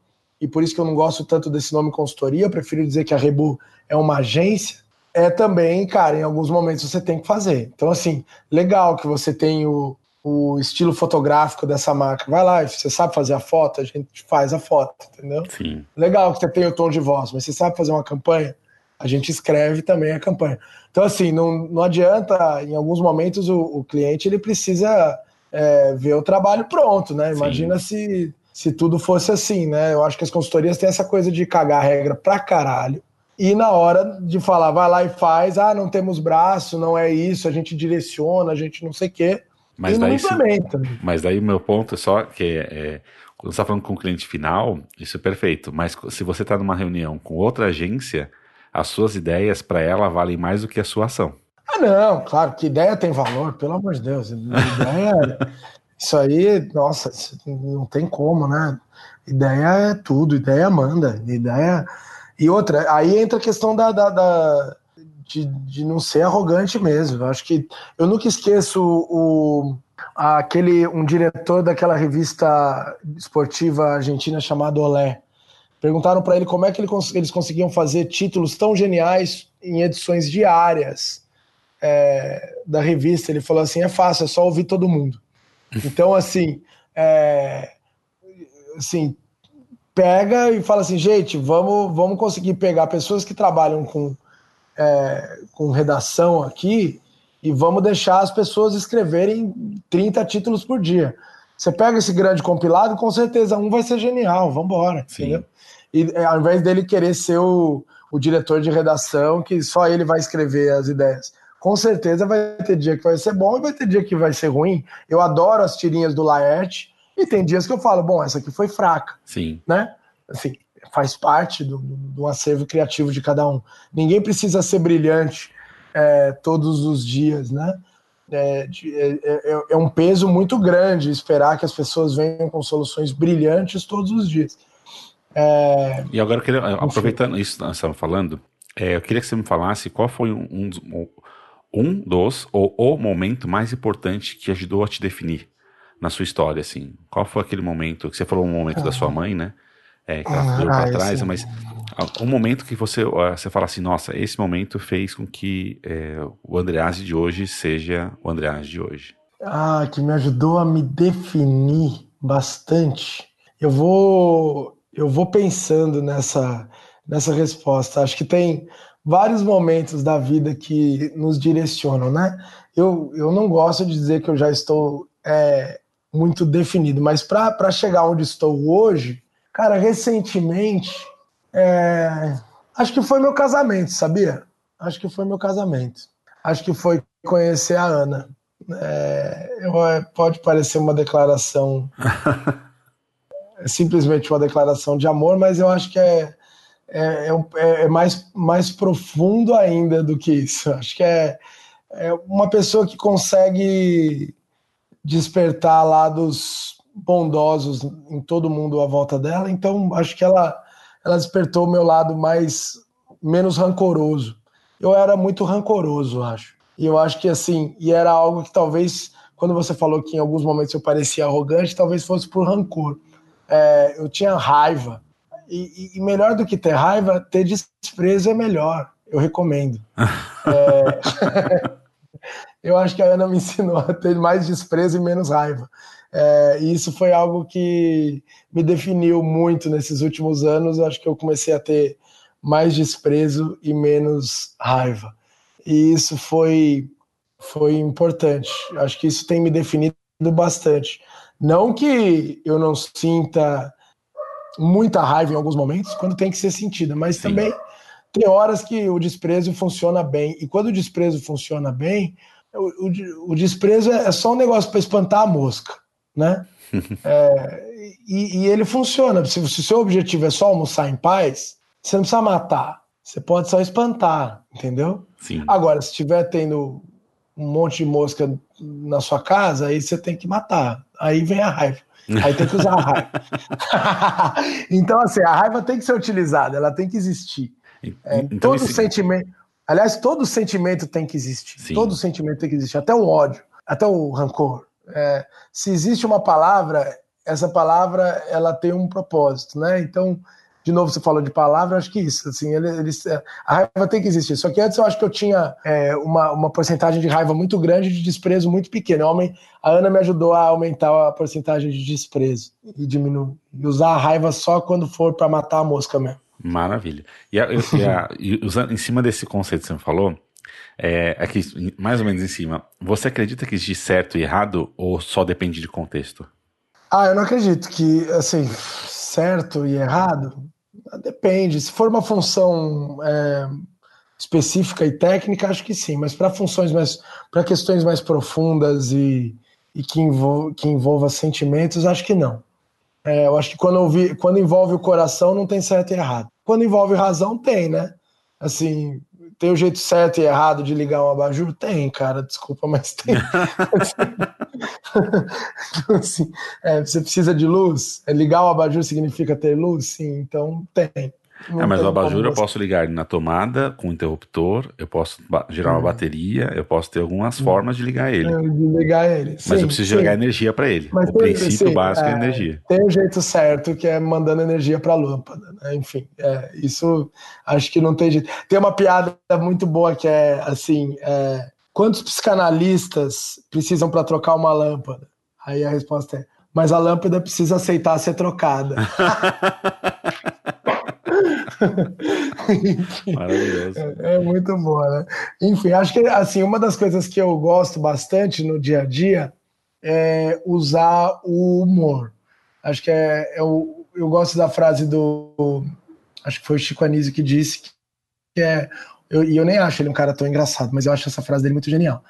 e por isso que eu não gosto tanto desse nome consultoria, eu prefiro dizer que a Rebu é uma agência, é também, cara, em alguns momentos você tem que fazer. Então, assim, legal que você tem o, o estilo fotográfico dessa marca. Vai lá, você sabe fazer a foto, a gente faz a foto, entendeu? Sim. Legal que você tem o tom de voz, mas você sabe fazer uma campanha? A gente escreve também a campanha. Então, assim, não, não adianta, em alguns momentos, o, o cliente ele precisa é, ver o trabalho pronto, né? Imagina Sim. se se tudo fosse assim, né? Eu acho que as consultorias têm essa coisa de cagar a regra pra caralho. E na hora de falar, vai lá e faz, ah, não temos braço, não é isso, a gente direciona, a gente não sei o quê. Mas daí, se, mas daí o meu ponto é só que é, quando você está falando com o cliente final, isso é perfeito. Mas se você está numa reunião com outra agência, as suas ideias para ela valem mais do que a sua ação. Ah, não, claro, que ideia tem valor, pelo amor de Deus. Ideia, isso aí, nossa, não tem como, né? Ideia é tudo, ideia manda, ideia. E outra, aí entra a questão da, da, da de, de não ser arrogante mesmo. Eu acho que eu nunca esqueço o, aquele um diretor daquela revista esportiva argentina chamada Olé. Perguntaram para ele como é que ele, eles conseguiam fazer títulos tão geniais em edições diárias é, da revista. Ele falou assim: é fácil, é só ouvir todo mundo. Então, assim, é, assim pega e fala assim, gente, vamos, vamos conseguir pegar pessoas que trabalham com, é, com redação aqui e vamos deixar as pessoas escreverem 30 títulos por dia. Você pega esse grande compilado, com certeza um vai ser genial, vamos embora? E é, ao invés dele querer ser o, o diretor de redação, que só ele vai escrever as ideias. Com certeza vai ter dia que vai ser bom e vai ter dia que vai ser ruim. Eu adoro as tirinhas do Laerte, e tem dias que eu falo, bom, essa aqui foi fraca. Sim. Né? Assim, faz parte do, do acervo criativo de cada um. Ninguém precisa ser brilhante é, todos os dias, né? É, é, é, é, um peso muito grande esperar que as pessoas venham com soluções brilhantes todos os dias. É, e agora, eu queria, aproveitando isso que nós estamos falando, é, eu queria que você me falasse qual foi um, um, um dos, ou o momento mais importante que ajudou a te definir na sua história, assim? Qual foi aquele momento, que você falou um momento ah. da sua mãe, né? É, que ela ah, para trás, mas um momento que você, você fala assim, nossa, esse momento fez com que é, o Andrease de hoje seja o Andrease de hoje. Ah, que me ajudou a me definir bastante. Eu vou, eu vou pensando nessa, nessa resposta. Acho que tem vários momentos da vida que nos direcionam, né? Eu, eu não gosto de dizer que eu já estou é, muito definido, mas para chegar onde estou hoje, cara, recentemente, é, acho que foi meu casamento, sabia? Acho que foi meu casamento. Acho que foi conhecer a Ana. É, eu, é, pode parecer uma declaração, é simplesmente uma declaração de amor, mas eu acho que é, é, é, é, mais, mais profundo ainda do que isso. Acho que é, é uma pessoa que consegue despertar lados bondosos em todo mundo à volta dela. Então, acho que ela, ela despertou o meu lado mais menos rancoroso. Eu era muito rancoroso, acho. E eu acho que assim, e era algo que talvez quando você falou que em alguns momentos eu parecia arrogante, talvez fosse por rancor. É, eu tinha raiva. E, e, melhor do que ter raiva, ter desprezo é melhor. Eu recomendo. é... eu acho que a Ana me ensinou a ter mais desprezo e menos raiva. É, e isso foi algo que me definiu muito nesses últimos anos. Eu acho que eu comecei a ter mais desprezo e menos raiva. E isso foi, foi importante. Acho que isso tem me definido bastante. Não que eu não sinta muita raiva em alguns momentos, quando tem que ser sentida, mas Sim. também tem horas que o desprezo funciona bem. E quando o desprezo funciona bem, o, o, o desprezo é só um negócio para espantar a mosca, né? é, e, e, ele funciona. Se, se o seu objetivo é só almoçar em paz, você não precisa matar. Você pode só espantar, entendeu? Sim. Agora, se estiver tendo um monte de mosca na sua casa, aí você tem que matar. Aí vem a raiva. Aí tem que usar a raiva. então, assim, a raiva tem que ser utilizada, ela tem que existir. É, então, todo esse... sentimento. Aliás, todo sentimento tem que existir. Sim. Todo sentimento tem que existir, até o ódio, até o rancor. É, se existe uma palavra, essa palavra ela tem um propósito, né? Então, de novo, você falou de palavra, acho que isso, assim, ele, ele, a raiva tem que existir. Só que antes eu acho que eu tinha é, uma, uma porcentagem de raiva muito grande de desprezo muito pequena. A Ana me ajudou a aumentar a porcentagem de desprezo e diminuir. E usar a raiva só quando for para matar a mosca mesmo. Maravilha. E, a, e, a, e usando, em cima desse conceito que você falou, é, aqui, mais ou menos em cima, você acredita que existe certo e errado ou só depende de contexto? Ah, eu não acredito que, assim, certo e errado, depende. Se for uma função é, específica e técnica, acho que sim, mas para funções mais, para questões mais profundas e, e que, envol que envolva sentimentos, acho que não. É, eu acho que quando, ouvi, quando envolve o coração não tem certo e errado. Quando envolve razão, tem, né? Assim, tem o jeito certo e errado de ligar um abajur? Tem, cara, desculpa, mas tem. então, assim, é, você precisa de luz? É, ligar o abajur significa ter luz? Sim, então tem. É, mas o abajur eu posso ligar na tomada com interruptor, eu posso girar uma hum. bateria, eu posso ter algumas hum. formas de ligar ele. De ligar ele. Mas sim, eu preciso sim. energia para ele. Mas o princípio sim, básico é, é energia. Tem o jeito certo que é mandando energia para a lâmpada. Né? Enfim, é, isso acho que não tem jeito. Tem uma piada muito boa que é assim: é, quantos psicanalistas precisam para trocar uma lâmpada? Aí a resposta é: mas a lâmpada precisa aceitar ser trocada. Maravilhoso. É, é, muito boa, né? Enfim, acho que assim, uma das coisas que eu gosto bastante no dia a dia é usar o humor. Acho que é, é o, eu gosto da frase do. Acho que foi o Chico Anísio que disse que é. Eu, e eu nem acho ele um cara tão engraçado, mas eu acho essa frase dele muito genial.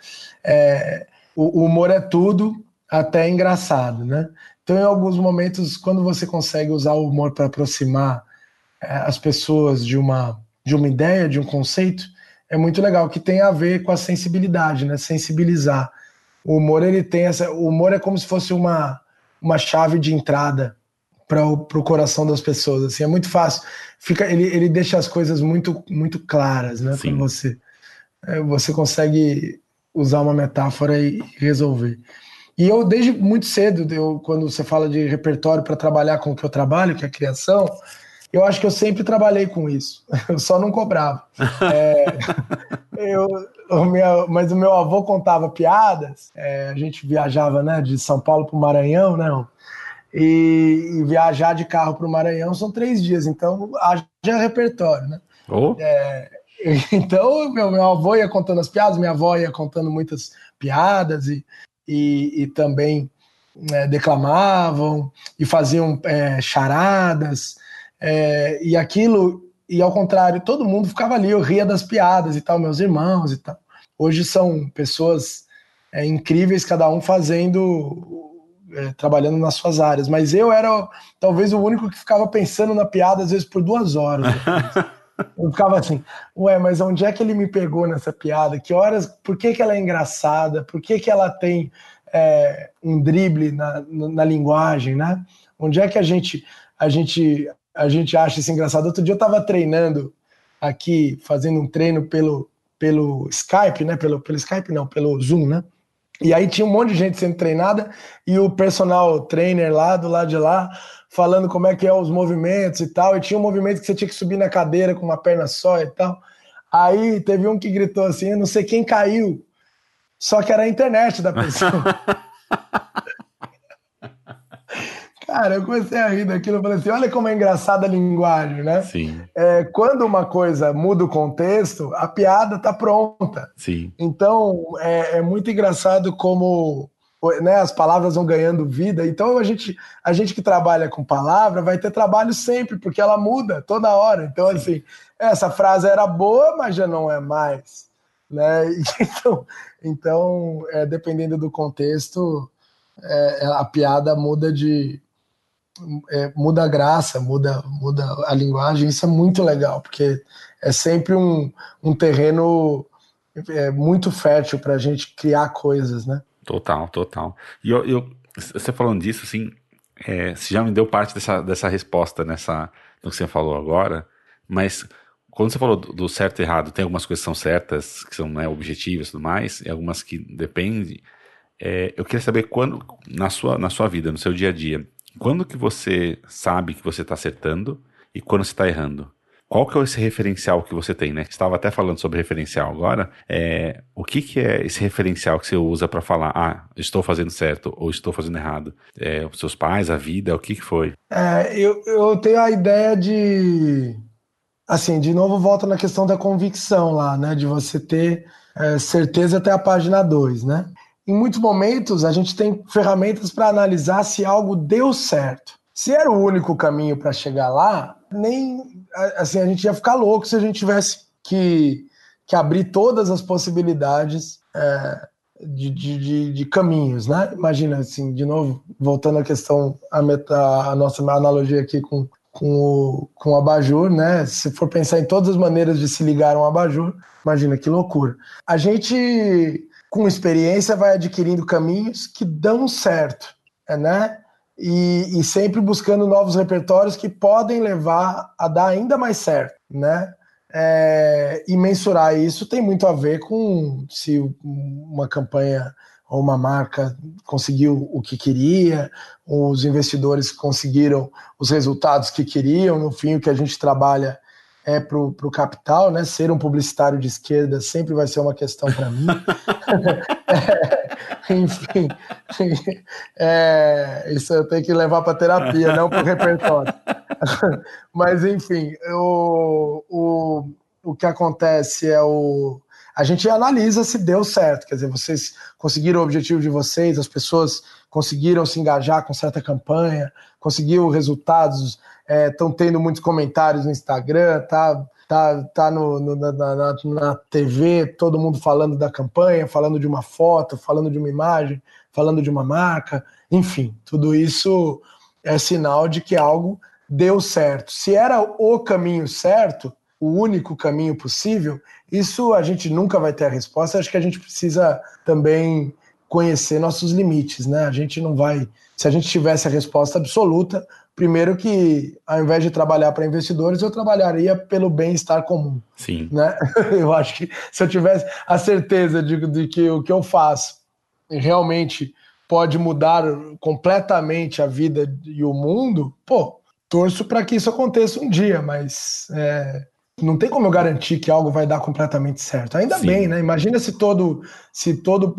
É, o, o humor é tudo, até engraçado, né? Então, em alguns momentos, quando você consegue usar o humor para aproximar é, as pessoas de uma, de uma ideia, de um conceito, é muito legal, que tem a ver com a sensibilidade, né? Sensibilizar. O humor, ele tem essa. O humor é como se fosse uma, uma chave de entrada para o coração das pessoas. Assim, é muito fácil. Fica, ele, ele deixa as coisas muito, muito claras, né? Para você. É, você consegue usar uma metáfora e resolver. E eu, desde muito cedo, eu, quando você fala de repertório para trabalhar com o que eu trabalho, que é a criação, eu acho que eu sempre trabalhei com isso, eu só não cobrava. É, eu, o mas o meu avô contava piadas, é, a gente viajava né, de São Paulo para o Maranhão, né? E, e, viajar de carro para o Maranhão são três dias, então haja repertório, né? Oh. É, então, meu, meu avô ia contando as piadas, minha avó ia contando muitas piadas e, e, e também é, declamavam e faziam é, charadas. É, e aquilo, e ao contrário, todo mundo ficava ali, eu ria das piadas e tal, meus irmãos e tal. Hoje são pessoas é, incríveis, cada um fazendo, é, trabalhando nas suas áreas. Mas eu era talvez o único que ficava pensando na piada, às vezes por duas horas. eu ficava assim, ué, mas onde é que ele me pegou nessa piada? Que horas, por que, que ela é engraçada? Por que, que ela tem é, um drible na, na, na linguagem, né? Onde é que a gente, a gente a gente acha isso engraçado. Outro dia eu estava treinando aqui, fazendo um treino pelo, pelo Skype, né? Pelo, pelo Skype, não, pelo Zoom, né? E aí tinha um monte de gente sendo treinada e o personal trainer lá do lado de lá falando como é que é os movimentos e tal. E tinha um movimento que você tinha que subir na cadeira com uma perna só e tal. Aí teve um que gritou assim, eu não sei quem caiu. Só que era a internet da pessoa. Cara, eu comecei a rir daquilo, eu falei assim, olha como é engraçada a linguagem, né? Sim. É, quando uma coisa muda o contexto, a piada tá pronta. Sim. Então, é, é muito engraçado como né, as palavras vão ganhando vida. Então, a gente, a gente que trabalha com palavra vai ter trabalho sempre, porque ela muda toda hora. Então, Sim. assim, essa frase era boa, mas já não é mais. Né? Então, então é, dependendo do contexto, é, a piada muda de, é, muda a graça, muda, muda a linguagem, isso é muito legal, porque é sempre um, um terreno é, muito fértil para a gente criar coisas, né? Total, total. E eu, eu você falando disso, assim, é, você já me deu parte dessa, dessa resposta nessa, no que você falou agora, mas quando você falou do, do certo e errado, tem algumas coisas que são certas, que são né, objetivas e tudo mais, e algumas que dependem. É, eu queria saber quando, na sua, na sua vida, no seu dia a dia, quando que você sabe que você está acertando e quando você está errando? Qual que é esse referencial que você tem, né? Estava até falando sobre referencial agora. É, o que, que é esse referencial que você usa para falar, ah, estou fazendo certo ou estou fazendo errado? É, os seus pais, a vida, o que, que foi? É, eu, eu tenho a ideia de, assim, de novo volta na questão da convicção lá, né? De você ter é, certeza até a página 2, né? Em muitos momentos a gente tem ferramentas para analisar se algo deu certo. Se era o único caminho para chegar lá, nem assim a gente ia ficar louco se a gente tivesse que, que abrir todas as possibilidades é, de, de, de, caminhos, né? Imagina, assim, de novo, voltando à questão, a, meta, a nossa analogia aqui com, com, o, com o abajur, né? Se for pensar em todas as maneiras de se ligar a um abajur, imagina que loucura. A gente, com experiência, vai adquirindo caminhos que dão certo, né? E, e sempre buscando novos repertórios que podem levar a dar ainda mais certo, né? É, e mensurar isso tem muito a ver com se uma campanha ou uma marca conseguiu o que queria, os investidores conseguiram os resultados que queriam. No fim, o que a gente trabalha é para o capital, né? Ser um publicitário de esquerda sempre vai ser uma questão para mim. é, enfim, é, isso eu tenho que levar para terapia, não para o repertório. Mas, enfim, o, o, o que acontece é o. A gente analisa se deu certo, quer dizer, vocês conseguiram o objetivo de vocês, as pessoas conseguiram se engajar com certa campanha, conseguiram resultados, estão é, tendo muitos comentários no Instagram, tá, tá, tá no, no na, na, na, TV, todo mundo falando da campanha, falando de uma foto, falando de uma imagem, falando de uma marca, enfim, tudo isso é sinal de que algo deu certo. Se era o caminho certo, o único caminho possível, isso a gente nunca vai ter a resposta. Acho que a gente precisa também conhecer nossos limites, né? A gente não vai. Se a gente tivesse a resposta absoluta, primeiro que ao invés de trabalhar para investidores, eu trabalharia pelo bem-estar comum. Sim. Né? Eu acho que se eu tivesse a certeza de, de que o que eu faço realmente pode mudar completamente a vida e o mundo, pô, torço para que isso aconteça um dia, mas é, não tem como eu garantir que algo vai dar completamente certo. Ainda Sim. bem, né? Imagina se todo, se todo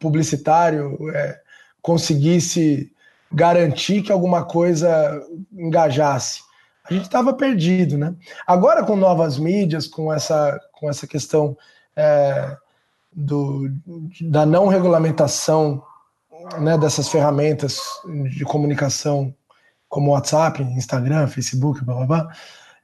publicitário é, conseguisse garantir que alguma coisa engajasse. A gente estava perdido, né? Agora com novas mídias, com essa, com essa questão é, do, da não regulamentação né, dessas ferramentas de comunicação como WhatsApp, Instagram, Facebook, blá blá blá,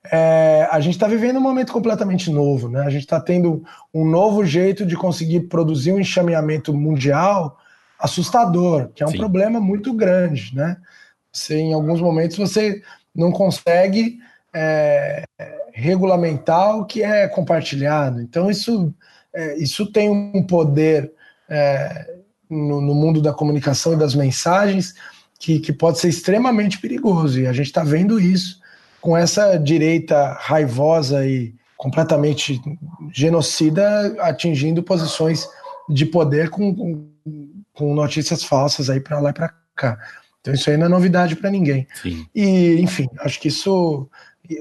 é, a gente está vivendo um momento completamente novo, né? A gente está tendo um novo jeito de conseguir produzir um enxameamento mundial assustador, que é um Sim. problema muito grande, né? Você, em alguns momentos você não consegue é, regulamentar o que é compartilhado. Então isso, é, isso tem um poder é, no, no mundo da comunicação e das mensagens que, que pode ser extremamente perigoso. E a gente está vendo isso com essa direita raivosa e completamente genocida atingindo posições de poder com, com, com notícias falsas aí para lá e para cá. Então isso aí não é novidade para ninguém. Sim. E, enfim, acho que isso,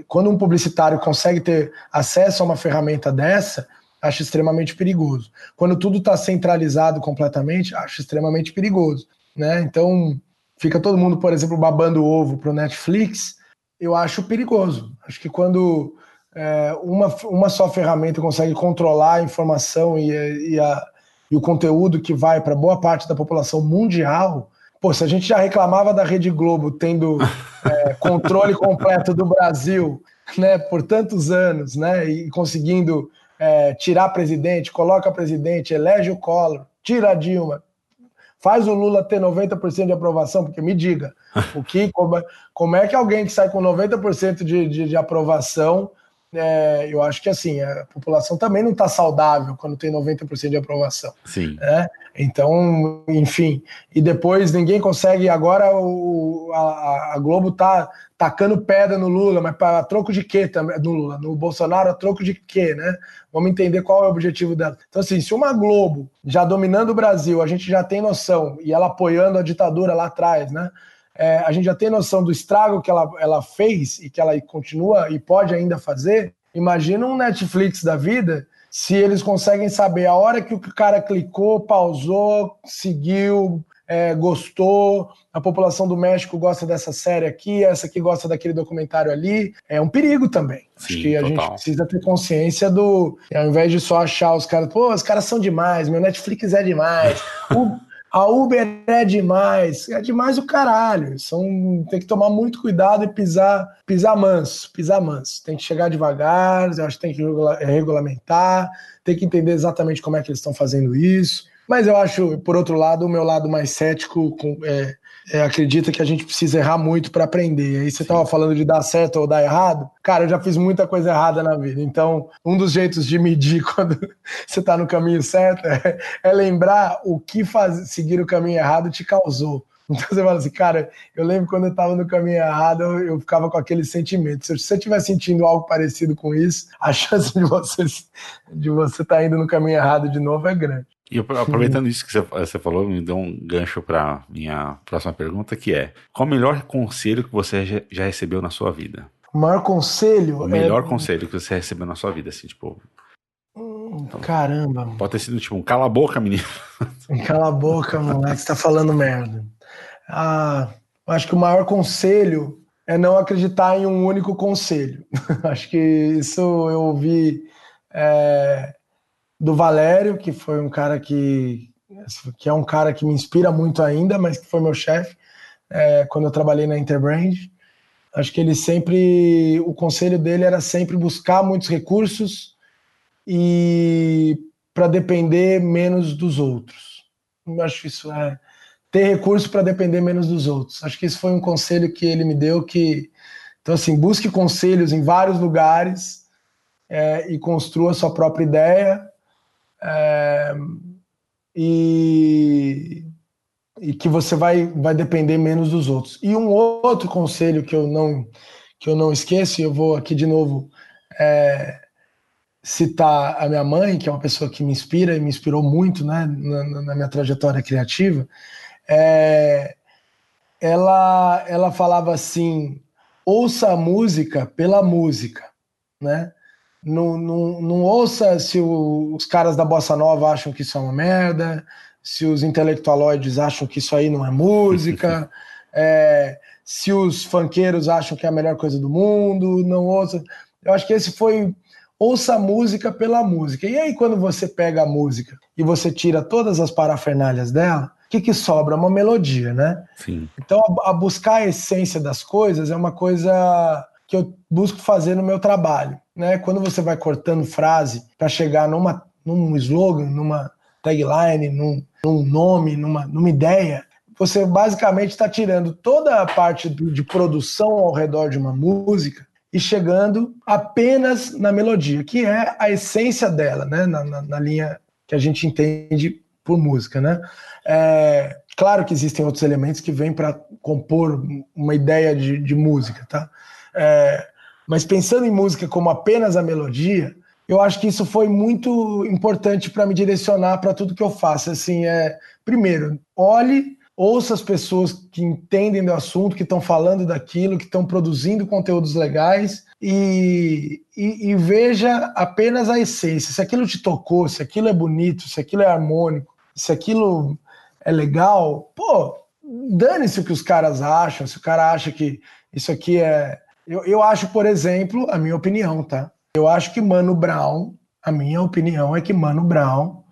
quando um publicitário consegue ter acesso a uma ferramenta dessa, acho extremamente perigoso. Quando tudo está centralizado completamente, acho extremamente perigoso. Né? Então, fica todo mundo, por exemplo, babando ovo para o Netflix, eu acho perigoso. Acho que quando é, uma, uma só ferramenta consegue controlar a informação e, e, a, e o conteúdo que vai para boa parte da população mundial, pô, se a gente já reclamava da Rede Globo tendo é, controle completo do Brasil né, por tantos anos, né, e conseguindo é, tirar presidente, coloca presidente, elege o Collor, tira a Dilma, faz o Lula ter 90% de aprovação, porque me diga, o que, como, é, como é que alguém que sai com 90% de, de, de aprovação, é, eu acho que assim, a população também não está saudável quando tem 90% de aprovação. Sim. Né? Então, enfim, e depois ninguém consegue. Agora o, a, a Globo tá tacando pedra no Lula, mas para troco de quê também? No Lula, no Bolsonaro, a troco de quê, né? Vamos entender qual é o objetivo dela. Então, assim, se uma Globo já dominando o Brasil, a gente já tem noção, e ela apoiando a ditadura lá atrás, né? É, a gente já tem noção do estrago que ela, ela fez e que ela continua e pode ainda fazer. Imagina um Netflix da vida se eles conseguem saber a hora que o cara clicou, pausou, seguiu, é, gostou, a população do México gosta dessa série aqui, essa aqui gosta daquele documentário ali, é um perigo também. Sim, Acho que a gente precisa ter consciência do. Ao invés de só achar os caras, pô, os caras são demais, meu Netflix é demais. o, a Uber é demais, é demais o caralho. São, tem que tomar muito cuidado e pisar, pisar manso, pisar manso. Tem que chegar devagar, eu acho que tem que regulamentar, ter que entender exatamente como é que eles estão fazendo isso. Mas eu acho, por outro lado, o meu lado mais cético é, é, acredita que a gente precisa errar muito para aprender. Aí você estava falando de dar certo ou dar errado. Cara, eu já fiz muita coisa errada na vida. Então, um dos jeitos de medir quando você está no caminho certo é, é lembrar o que faz, seguir o caminho errado te causou. Então você fala assim, cara, eu lembro quando eu estava no caminho errado, eu, eu, ficava com aquele sentimento. Se você estiver sentindo algo parecido com isso, a chance de você de você estar tá indo no caminho errado de novo é grande. E aproveitando isso que você falou, me deu um gancho para minha próxima pergunta, que é: qual o melhor conselho que você já recebeu na sua vida? O maior conselho? O melhor é... conselho que você recebeu na sua vida, assim, tipo. Hum, caramba. Pode ter sido tipo um cala a boca, menino. Cala a boca, moleque, você tá falando merda. Ah, acho que o maior conselho é não acreditar em um único conselho. acho que isso eu ouvi. É do Valério, que foi um cara que, que é um cara que me inspira muito ainda, mas que foi meu chefe é, quando eu trabalhei na Interbrand. Acho que ele sempre, o conselho dele era sempre buscar muitos recursos e para depender menos dos outros. Eu acho isso é ter recursos para depender menos dos outros. Acho que isso foi um conselho que ele me deu que então assim busque conselhos em vários lugares é, e construa sua própria ideia é, e, e que você vai, vai depender menos dos outros. E um outro conselho que eu não que eu não esqueço, e eu vou aqui de novo é, citar a minha mãe, que é uma pessoa que me inspira e me inspirou muito né, na, na minha trajetória criativa. É, ela, ela falava assim: ouça a música pela música, né? Não, não, não ouça se o, os caras da Bossa Nova acham que isso é uma merda, se os intelectualoides acham que isso aí não é música, é, se os funkeiros acham que é a melhor coisa do mundo, não ouça. Eu acho que esse foi ouça a música pela música. E aí, quando você pega a música e você tira todas as parafernálias dela, o que, que sobra? Uma melodia, né? Sim. Então, a, a buscar a essência das coisas é uma coisa que eu busco fazer no meu trabalho. Né? Quando você vai cortando frase para chegar numa, num slogan, numa tagline, num, num nome, numa, numa ideia, você basicamente está tirando toda a parte de produção ao redor de uma música e chegando apenas na melodia, que é a essência dela, né? na, na, na linha que a gente entende por música. Né? É, claro que existem outros elementos que vêm para compor uma ideia de, de música, tá? É, mas pensando em música como apenas a melodia, eu acho que isso foi muito importante para me direcionar para tudo que eu faço. Assim, é, primeiro, olhe, ouça as pessoas que entendem do assunto, que estão falando daquilo, que estão produzindo conteúdos legais e, e, e, veja apenas a essência. Se aquilo te tocou, se aquilo é bonito, se aquilo é harmônico, se aquilo é legal, pô, dane-se o que os caras acham. Se o cara acha que isso aqui é eu, eu acho, por exemplo, a minha opinião, tá? Eu acho que Mano Brown, a minha opinião é que Mano Brown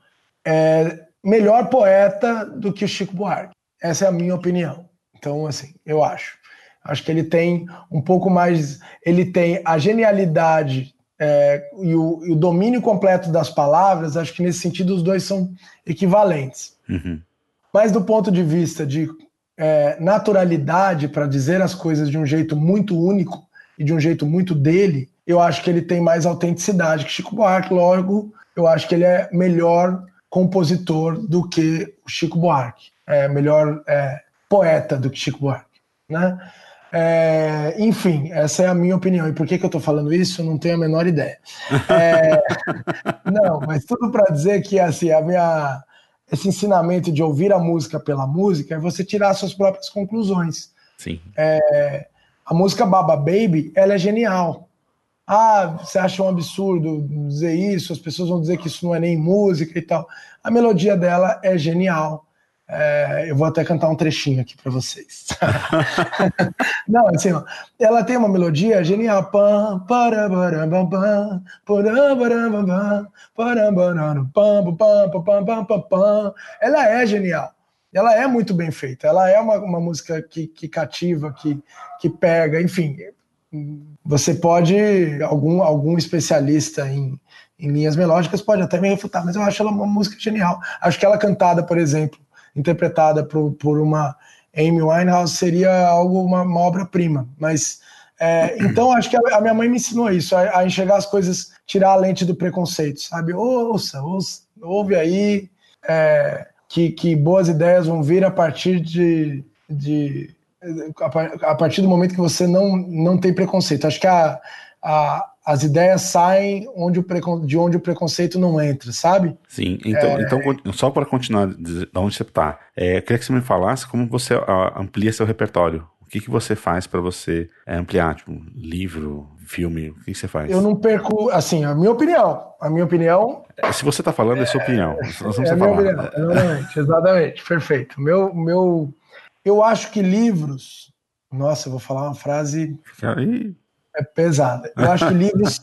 é melhor poeta do que o Chico Buarque. Essa é a minha opinião. Então, assim, eu acho. Acho que ele tem um pouco mais. Ele tem a genialidade é, e, o, e, o, domínio completo das palavras. Acho que nesse sentido os dois são equivalentes. Uhum. Mas do ponto de vista de é, naturalidade para dizer as coisas de um jeito muito único e de um jeito muito dele, eu acho que ele tem mais autenticidade que Chico Buarque. Logo, eu acho que ele é melhor compositor do que o Chico Buarque, é melhor é, poeta do que Chico Buarque, né? É, enfim, essa é a minha opinião. E por que, que eu estou falando isso? Eu não tenho a menor ideia. É, não, mas tudo para dizer que assim, a minha, esse ensinamento de ouvir a música pela música é você tirar suas próprias conclusões. Sim. É, a música Baba Baby, ela é genial. Ah, você acha um absurdo dizer isso, as pessoas vão dizer que isso não é nem música e tal. A melodia dela é genial. É, eu vou até cantar um trechinho aqui para vocês. Não, assim, ó, ela tem uma melodia genial. Ela é genial. Ela é muito bem feita. Ela é uma, uma música que, que cativa, que, que pega, enfim. Você pode, algum, algum especialista em, em linhas melódicas, pode até me refutar, mas eu acho ela uma música genial. Acho que ela cantada, por exemplo, interpretada por, por uma Amy Winehouse seria algo, uma, uma obra-prima. Mas é, então acho que a, minha mãe me ensinou isso, a, a, enxergar as coisas, tirar a lente do preconceito, sabe? Ouça, ouça ouve aí é, que, que boas ideias vão vir a partir de, de a partir do momento que você não, não tem preconceito. Acho que a, a, as ideias saem onde o de onde o preconceito não entra, sabe? Sim, então, é... então só para continuar de onde você está, é, eu queria que você me falasse como você amplia seu repertório. O que, que você faz para você é, ampliar? Tipo, livro, filme, o que, que, você faz? Eu não perco, assim, a minha opinião. A minha opinião. É, se você está falando, é sua opinião. Nós vamos é a minha falar. opinião, exatamente, exatamente, perfeito. Meu, meu, eu acho que livros. Nossa, eu vou falar uma frase. Aí é pesada. Eu acho que livros,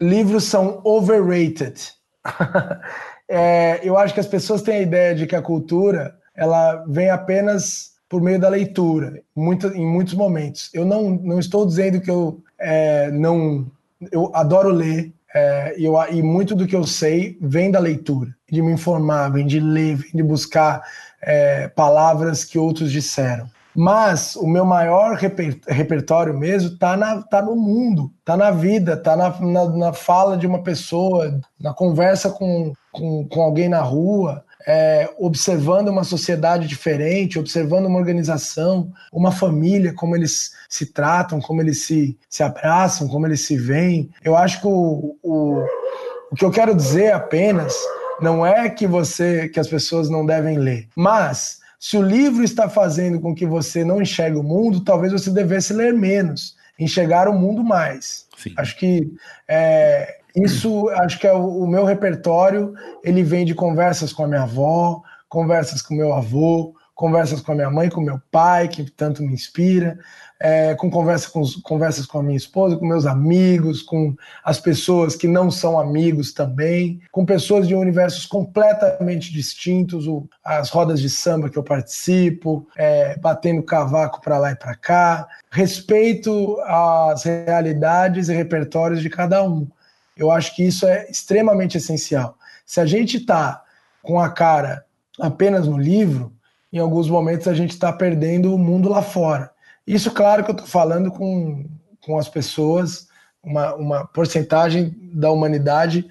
livros são overrated. é, eu acho que as pessoas têm a ideia de que a cultura ela vem apenas por meio da leitura, muito, em muitos momentos. Eu não, não estou dizendo que eu é, não. Eu adoro ler, é, e, eu, e muito do que eu sei vem da leitura, de me informar, vem de ler, vem de buscar é, palavras que outros disseram. Mas o meu maior reper, repertório mesmo está tá no mundo, está na vida, está na, na, na, fala de uma pessoa, na conversa com, com, com alguém na rua, é, observando uma sociedade diferente, observando uma organização, uma família, como eles se tratam, como eles se, se abraçam, como eles se veem. Eu acho que o, o, o que eu quero dizer apenas não é que você que as pessoas não devem ler, mas se o livro está fazendo com que você não enxergue o mundo, talvez você devesse ler menos, enxergar o mundo mais. Sim. Acho que é, isso, acho que é o, o meu repertório, ele vem de conversas com a minha avó, conversas com meu avô, conversas com a minha mãe, com meu pai, que tanto me inspira, é, com, conversa com conversas com a minha esposa, com meus amigos, com as pessoas que não são amigos também, com pessoas de universos completamente distintos, o, as rodas de samba que eu participo, é, batendo cavaco para lá e para cá, respeito às realidades e repertórios de cada um. Eu acho que isso é extremamente essencial. Se a gente está com a cara apenas no livro, em alguns momentos a gente está perdendo o mundo lá fora. Isso, claro, que eu estou falando com, com as pessoas, uma, uma porcentagem da humanidade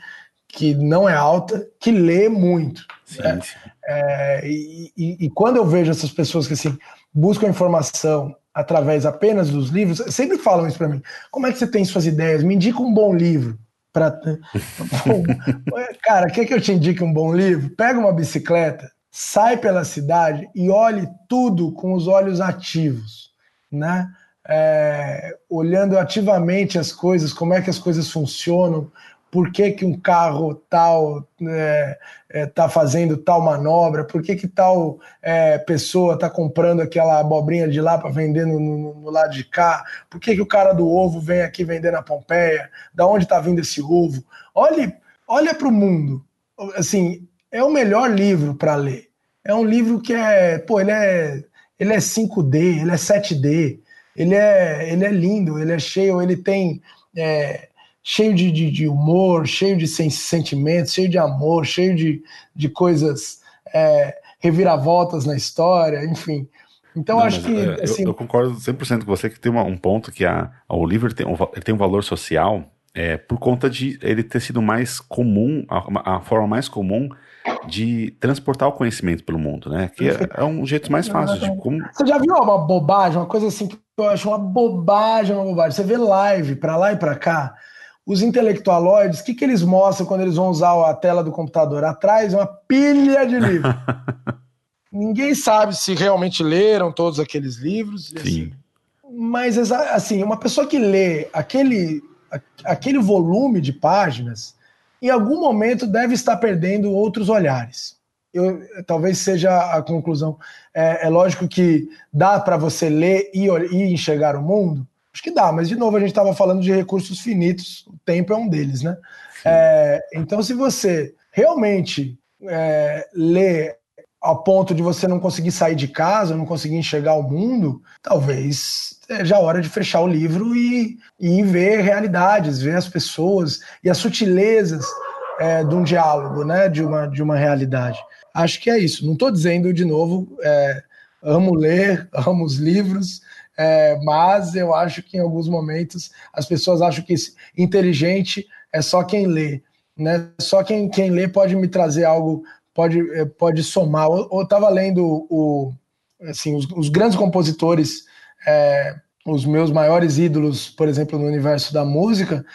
que não é alta, que lê muito. Sim, né? sim. É, e, e, e, quando eu vejo essas pessoas que assim, buscam informação através apenas dos livros, sempre falam isso para mim. Como é que você tem suas ideias? Me indica um bom livro. Pra... Cara, quer que eu te indique um bom livro? Pega uma bicicleta, sai pela cidade e olhe tudo com os olhos ativos, né? É, olhando ativamente as coisas, como é que as coisas funcionam, por que, que um carro tal está é, é, tá fazendo tal manobra, por que, que tal é, pessoa está comprando aquela abobrinha de lá para vender no, no, no, lado de cá, por que, que o cara do ovo vem aqui vender na Pompeia, da onde está vindo esse ovo. Olhe, olha para o mundo. Assim, é o melhor livro para ler é um livro que é, pô, ele é, ele é 5D, ele é 7D, ele é, ele é lindo, ele é cheio, ele tem é, cheio de, de, de, humor, cheio de sentimentos, cheio de amor, cheio de, de coisas, é, reviravoltas na história, enfim. Então, Não, acho que. É, assim, eu, eu, concordo 100% com você que tem uma, um ponto que a, o livro tem um, ele tem um valor social é, por conta de ele ter sido mais comum, a, a forma mais comum de transportar o conhecimento pelo mundo, né? Que é, é um jeito mais fácil de como. Você já viu uma bobagem, uma coisa assim que eu acho uma bobagem, uma bobagem. Você vê live para lá e para cá, os intelectualoides, o que, que eles mostram quando eles vão usar a tela do computador? Atrás uma pilha de livros. Ninguém sabe se realmente leram todos aqueles livros. Sim. Assim. Mas, assim, uma pessoa que lê aquele, aquele volume de páginas, em algum momento deve estar perdendo outros olhares. Eu, talvez seja a conclusão. É, é lógico que dá para você ler e, e, enxergar o mundo? Acho que dá, mas de novo a gente estava falando de recursos finitos, o tempo é um deles, né? É, então, se você realmente é, lê ao ponto de você não conseguir sair de casa, não conseguir enxergar o mundo, talvez seja a hora de fechar o livro e, e ver realidades, ver as pessoas e as sutilezas é, de um diálogo, né? De uma, de uma realidade. Acho que é isso. Não estou dizendo de novo, é, amo ler, amo os livros, é, mas eu acho que em alguns momentos as pessoas acham que inteligente é só quem lê. Né? Só quem, quem lê pode me trazer algo, pode, é, pode somar. Eu estava lendo o, assim, os, os grandes compositores, é, os meus maiores ídolos, por exemplo, no universo da música,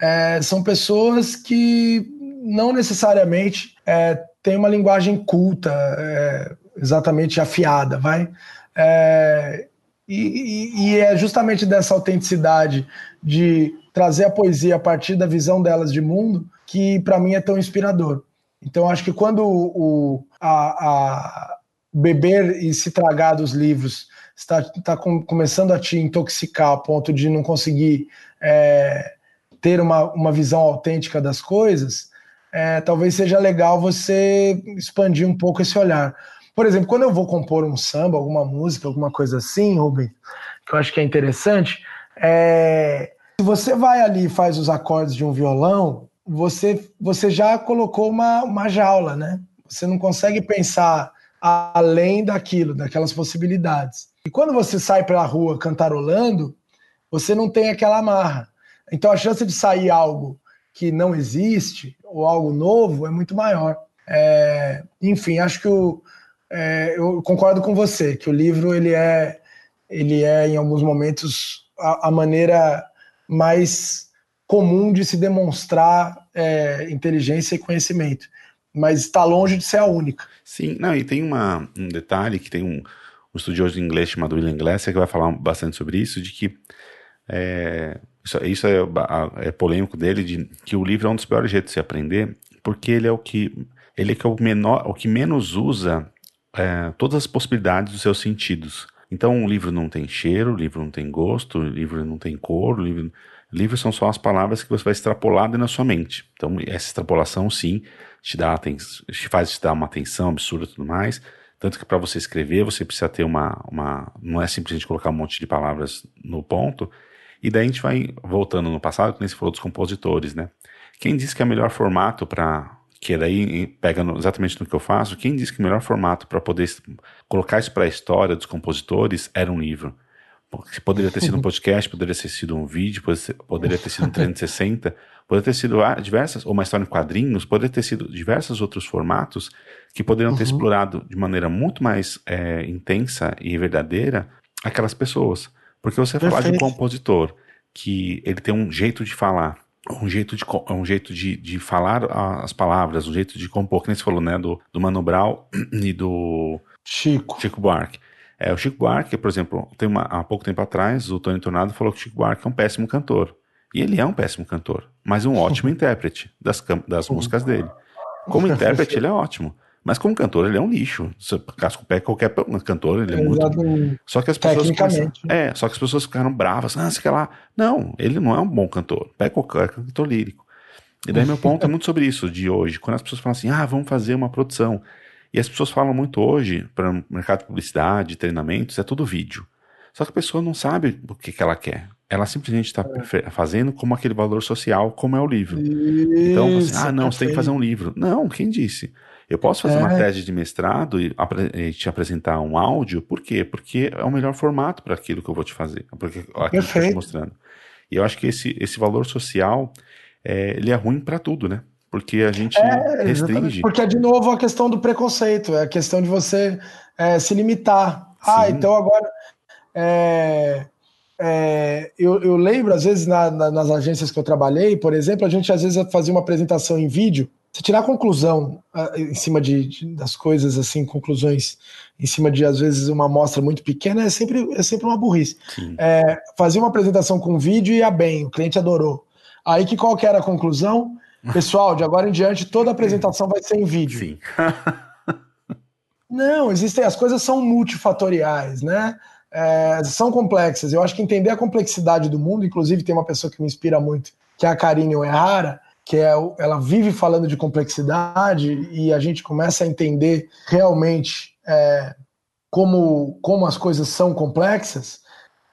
é, são pessoas que não necessariamente é, têm uma linguagem culta, é, exatamente afiada, vai. É, e, e, é justamente dessa autenticidade de trazer a poesia a partir da visão delas de mundo que para mim é tão inspirador. Então acho que quando o, a, a beber e se tragar dos livros está, está com, começando a te intoxicar a ponto de não conseguir é, ter uma, uma visão autêntica das coisas, é, talvez seja legal você expandir um pouco esse olhar. Por exemplo, quando eu vou compor um samba, alguma música, alguma coisa assim, Rubem, que eu acho que é interessante, é... se você vai ali e faz os acordes de um violão, você, você já colocou uma, uma jaula, né? Você não consegue pensar além daquilo, daquelas possibilidades. E quando você sai para a rua cantarolando, você não tem aquela amarra. Então a chance de sair algo que não existe ou algo novo é muito maior. É, enfim, acho que o, é, eu concordo com você que o livro ele é, ele é em alguns momentos a, a maneira mais comum de se demonstrar é, inteligência e conhecimento, mas está longe de ser a única. Sim, não, e tem uma, um detalhe que tem um, um estudioso inglês chamado William Glasser que vai falar bastante sobre isso, de que é, isso, isso é, é, polêmico dele, de que o livro é um dos piores jeitos de se aprender, porque ele é o que ele é, que é o menor, o que menos usa é, todas as possibilidades dos seus sentidos. Então, o livro não tem cheiro, o livro não tem gosto, o livro não tem cor, o livro, livros são só as palavras que você vai extrapolar na sua mente. Então, essa extrapolação, sim, te dá te faz te dar uma atenção absurda e tudo mais. Tanto que para você escrever, você precisa ter uma, uma. Não é simplesmente colocar um monte de palavras no ponto. E daí a gente vai voltando no passado, que nem se falou dos compositores, né? Quem disse que é o melhor formato para que daí pega no, exatamente no que eu faço, quem disse que o melhor formato para poder colocar isso para a história dos compositores era um livro? Poderia ter sido um podcast, poderia ter sido um vídeo, poderia ter sido um 360, poderia ter sido diversas, ou uma história em quadrinhos, poderia ter sido diversos outros formatos que poderiam ter uhum. explorado de maneira muito mais é, intensa e verdadeira aquelas pessoas. Porque você Perfeito. falar de um compositor que ele tem um jeito de falar, um jeito de, um jeito de, de falar as palavras, um jeito de compor, que nem você falou, né, do, do Mano Brown e do Chico, Chico Buarque. É, o Chico Buarque, por exemplo, tem uma, há pouco tempo atrás, o Tony Tornado falou que o Chico Buarque é um péssimo cantor. E ele é um péssimo cantor, mas um ótimo intérprete das, das músicas dele. Como intérprete, ele é ótimo. Mas como cantor, ele é um lixo. Se casca o pé qualquer cantor, ele é muito. Só que as pessoas. Começam... É, só que as pessoas ficaram bravas. Ah, sei lá. Não, ele não é um bom cantor. Pega qualquer cantor lírico. E daí meu ponto é muito sobre isso de hoje. Quando as pessoas falam assim, ah, vamos fazer uma produção. E as pessoas falam muito hoje, para o mercado de publicidade, treinamentos, é tudo vídeo. Só que a pessoa não sabe o que, que ela quer. Ela simplesmente está é. fazendo como aquele valor social, como é o livro. Isso, então, assim, ah, não, você tem que fazer um livro. Não, quem disse? Eu posso fazer é. uma tese de mestrado e, e, te apresentar um áudio, por quê? Porque é o melhor formato para aquilo que eu vou te fazer, porque aquilo Perfeito. que eu estou te mostrando. E eu acho que esse, esse valor social, é, ele é ruim para tudo, né? Porque a gente é, restringe. Porque é de novo a questão do preconceito, é a questão de você é, se limitar. Ah, Sim. Ah, então agora. É, é, eu, eu, lembro, às vezes, na, na, nas agências que eu trabalhei, por exemplo, a gente às vezes fazia uma apresentação em vídeo você tirar conclusão uh, em cima de, de, das coisas, assim, conclusões em cima de, às vezes, uma amostra muito pequena, é sempre, é sempre uma burrice. É, fazer uma apresentação com vídeo ia bem, o cliente adorou. Aí que qual que era a conclusão? Pessoal, de agora em diante, toda apresentação vai ser em vídeo. Sim. Não, existem, as coisas são multifatoriais, né? É, são complexas. Eu acho que entender a complexidade do mundo, inclusive tem uma pessoa que me inspira muito, que é a Karine O'Hara, que é, ela vive falando de complexidade e a gente começa a entender realmente é, como, como as coisas são complexas,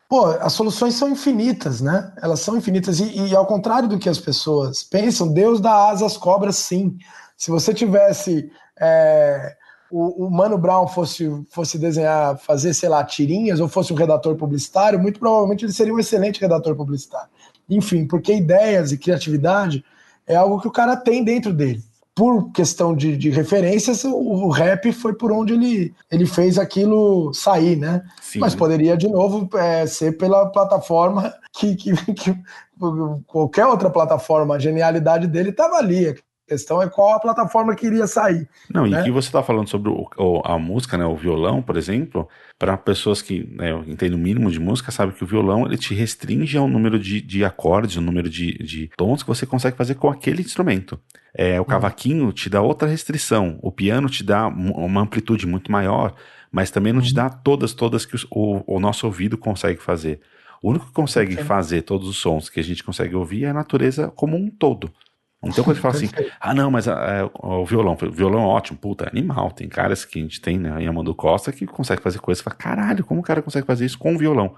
pô, as soluções são infinitas, né? Elas são infinitas. E, e, ao contrário do que as pessoas pensam, Deus dá asas às cobras, sim. Se você tivesse. É, o, o, Mano Brown fosse, fosse desenhar, fazer, sei lá, tirinhas, ou fosse um redator publicitário, muito provavelmente ele seria um excelente redator publicitário. Enfim, porque ideias e criatividade é algo que o cara tem dentro dele por questão de, de referências, o, o, rap foi por onde ele, ele fez aquilo sair, né? Sim. Mas poderia, de novo, é, ser pela plataforma que, que, que, qualquer outra plataforma, a genialidade dele estava ali questão é qual a plataforma que iria sair. Não, né? e que você está falando sobre o, o, a música, né, o violão, por exemplo, para pessoas que né, entendem o mínimo de música, sabe que o violão ele te restringe ao número de, de acordes, o número de, de tons que você consegue fazer com aquele instrumento. É, o cavaquinho te dá outra restrição, o piano te dá uma amplitude muito maior, mas também não te dá todas, todas que o, o nosso ouvido consegue fazer. O único que consegue fazer todos os sons que a gente consegue ouvir é a natureza como um todo. Então quando ele fala assim, ah não, mas é, o violão, o violão é ótimo, puta, é animal. Tem caras que a gente tem, né, em Amando Costa, que consegue fazer coisas, fala, caralho, como o cara consegue fazer isso com o violão?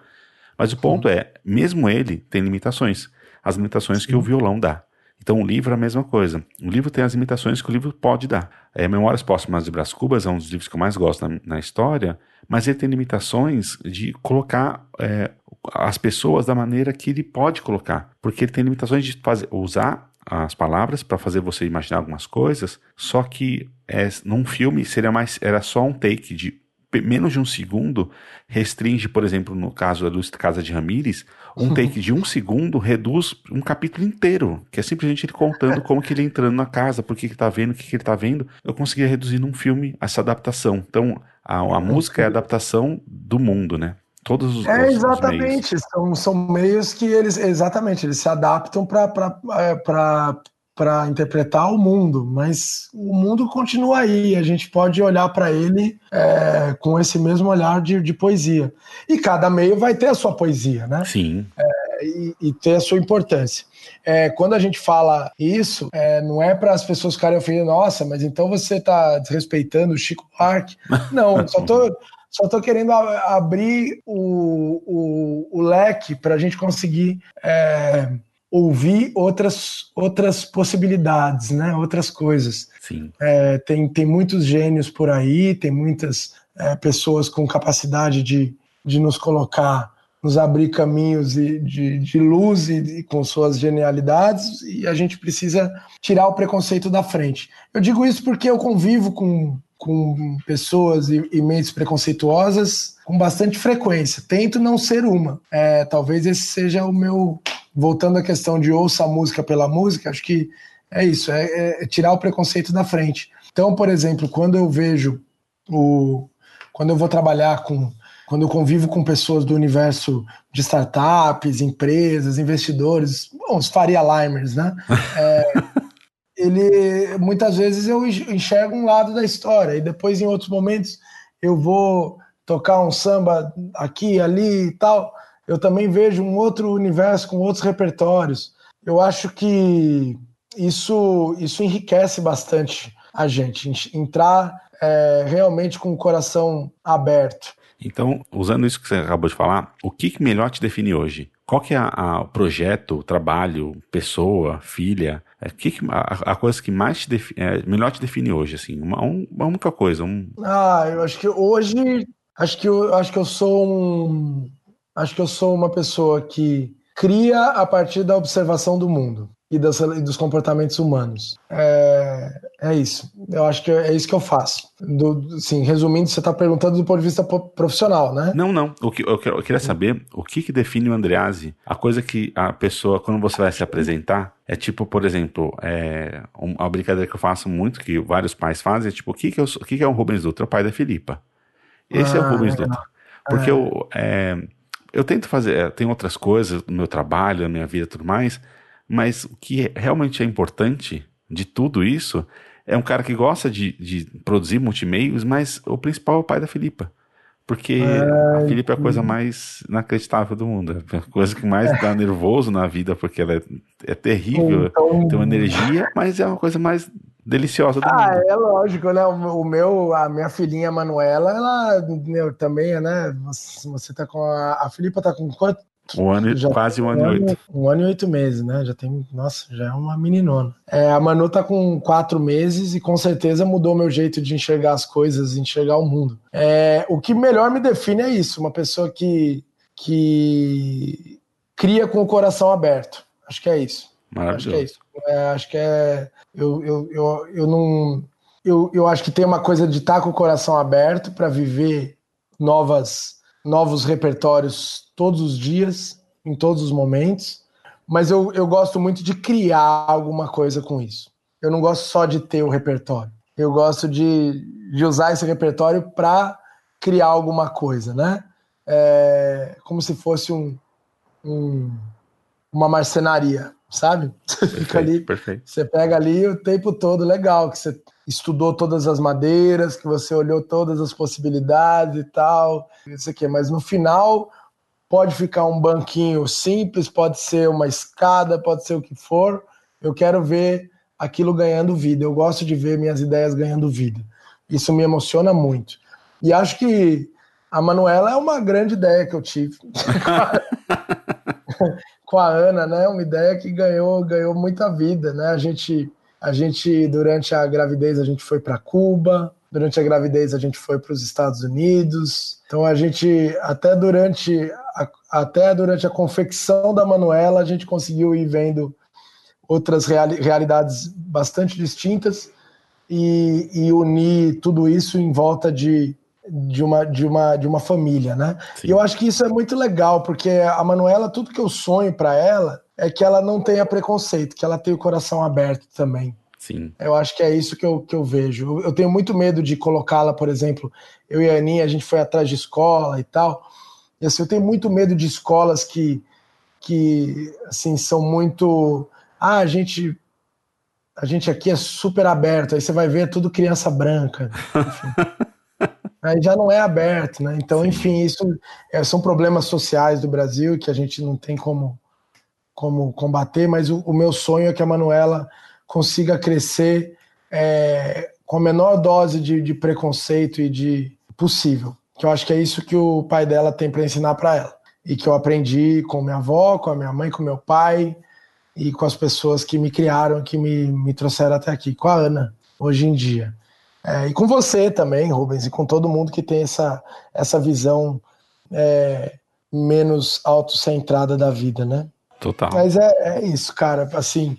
Mas o ponto Sim. é, mesmo ele tem limitações, as limitações Sim. que o violão dá. Então o livro é a mesma coisa. O livro tem as limitações que o livro pode dar. É, Memórias Póstumas de Brás Cubas é um dos livros que eu mais gosto na, na história, mas ele tem limitações de colocar é, as pessoas da maneira que ele pode colocar. Porque ele tem limitações de fazer, usar as palavras para fazer você imaginar algumas coisas, só que é, num filme seria mais era só um take de menos de um segundo restringe, por exemplo, no caso da Casa de Ramírez, um take de um segundo reduz um capítulo inteiro, que é simplesmente ele contando como que ele entrando na casa, por que ele tá vendo, o que, que ele tá vendo. Eu conseguia reduzir num filme essa adaptação. Então, a, a música é a adaptação do mundo, né? Todos os É, exatamente. Os são, são meios que eles, exatamente, eles se adaptam para é, interpretar o mundo, mas o mundo continua aí. A gente pode olhar para ele é, com esse mesmo olhar de, de, poesia. E cada meio vai ter a sua poesia, né? Sim. É, e, e, ter a sua importância. É, quando a gente fala isso, é, não é para as pessoas ficarem ofendendo, nossa, mas então você está desrespeitando o Chico Buarque. Não, só estou só estou querendo abrir o, o, o leque para a gente conseguir é, ouvir outras, outras possibilidades, né? outras coisas. Sim. É, tem, tem muitos gênios por aí, tem muitas é, pessoas com capacidade de, de nos colocar, nos abrir caminhos de, de, de luz e, e com suas genialidades, e a gente precisa tirar o preconceito da frente. Eu digo isso porque eu convivo com com pessoas e, e, mentes preconceituosas com bastante frequência. Tento não ser uma. É, talvez esse seja o meu. Voltando à questão de ouça a música pela música, acho que é isso, é, é, é tirar o preconceito da frente. Então, por exemplo, quando eu vejo o. Quando eu vou trabalhar com. Quando eu convivo com pessoas do universo de startups, empresas, investidores, bom, os Faria Limers, né? É, ele muitas vezes eu enxergo um lado da história. E depois em outros momentos eu vou tocar um samba aqui ali e tal. Eu também vejo um outro universo com outros repertórios. Eu acho que isso isso enriquece bastante a gente entrar é, realmente com o coração aberto. Então usando isso que você acabou de falar o que melhor te define hoje? Qual que é o projeto, trabalho, pessoa, filha? É, que, a, a, coisa que mais te define, é, melhor te define hoje, assim? Uma, uma única coisa. Um... Ah, eu acho que hoje. Acho que eu, acho que eu sou um. Acho que eu sou uma pessoa que cria a partir da observação do mundo e, das, dos comportamentos humanos. É, é, isso. Eu acho que é isso que eu faço. Do, assim, resumindo, você está perguntando do ponto de vista profissional, né? Não, não. O que, eu, eu queria saber o que, que define o Andreazzi. A coisa que a pessoa, quando você vai se apresentar, é tipo, por exemplo, é, uma brincadeira que eu faço muito, que vários pais fazem, é tipo, o que, que, eu, o que, que é o Rubens Dutra? O pai da Filipa. Esse ah, é o ah, Rubens Dutra. Porque é. eu, é, eu tento fazer, é, tem outras coisas no meu trabalho, na minha vida e tudo mais, mas o que realmente é importante de tudo isso é um cara que gosta de, de produzir multimeios, mas o principal é o pai da Filipa. Porque Ai, a Felipe é a coisa mais inacreditável do mundo. É a coisa que mais dá nervoso na vida, porque ela é, é terrível, então... tem uma energia, mas é uma coisa mais deliciosa do ah, mundo. é lógico, né? O meu, a minha filhinha Manuela, ela meu, também, né? Você, você tá com a, a Filipa tá com quanto, um ano, já quase um ano, um ano e oito. Um ano e oito meses, né? Já tem. Nossa, já é uma meninona. É, a Manu tá com quatro meses e com certeza mudou meu jeito de enxergar as coisas, enxergar o mundo. É, o que melhor me define é isso: uma pessoa que, que cria com o coração aberto. Acho que é isso. Maravilhoso. Acho que é isso. É, acho que é. Eu, eu, eu, eu não. Eu, eu acho que tem uma coisa de estar tá com o coração aberto para viver novas novos repertórios todos os dias, em todos os momentos, mas eu, eu gosto muito de criar alguma coisa com isso. Eu não gosto só de ter o repertório, eu gosto de, de usar esse repertório para criar alguma coisa, né? É, como se fosse um, um, uma marcenaria, sabe? Você perfeito, fica ali, perfeito. você pega ali o tempo todo, legal, que você estudou todas as madeiras, que você olhou todas as possibilidades e tal, isso aqui. Mas no final pode ficar um banquinho simples, pode ser uma escada, pode ser o que for. Eu quero ver aquilo ganhando vida. Eu gosto de ver minhas ideias ganhando vida. Isso me emociona muito. E acho que a Manuela é uma grande ideia que eu tive. Com a Ana, né? Uma ideia que ganhou, ganhou muita vida, né? A gente a gente, durante a gravidez, a gente foi para Cuba, durante a gravidez, a gente foi para os Estados Unidos. Então, a gente, até durante a, até durante a confecção da Manuela, a gente conseguiu ir vendo outras reali realidades bastante distintas e, e, unir tudo isso em volta de, de, uma, de, uma, de uma família, né? Sim. E eu acho que isso é muito legal, porque a Manuela, tudo que eu sonho para ela é que ela não tenha preconceito, que ela tenha o coração aberto também. Sim. Eu acho que é isso que eu, que eu vejo. Eu tenho muito medo de colocá-la, por exemplo, eu e a Aninha, a gente foi atrás de escola e tal. E assim, eu tenho muito medo de escolas que, que assim, são muito. Ah, a gente. A gente aqui é super aberto, aí você vai ver é tudo criança branca. aí já não é aberto, né? Então, Sim. enfim, isso é, são problemas sociais do Brasil que a gente não tem como como combater, mas o, o meu sonho é que a Manuela consiga crescer é, com a menor dose de, de, preconceito e de possível. Que eu acho que é isso que o pai dela tem para ensinar para ela. E que eu aprendi com minha avó, com a minha mãe, com meu pai e com as pessoas que me criaram, que me, me trouxeram até aqui, com a Ana, hoje em dia. É, e com você também, Rubens, e com todo mundo que tem essa, essa visão é, menos autocentrada da vida, né? Total. Mas é, é isso, cara. Assim,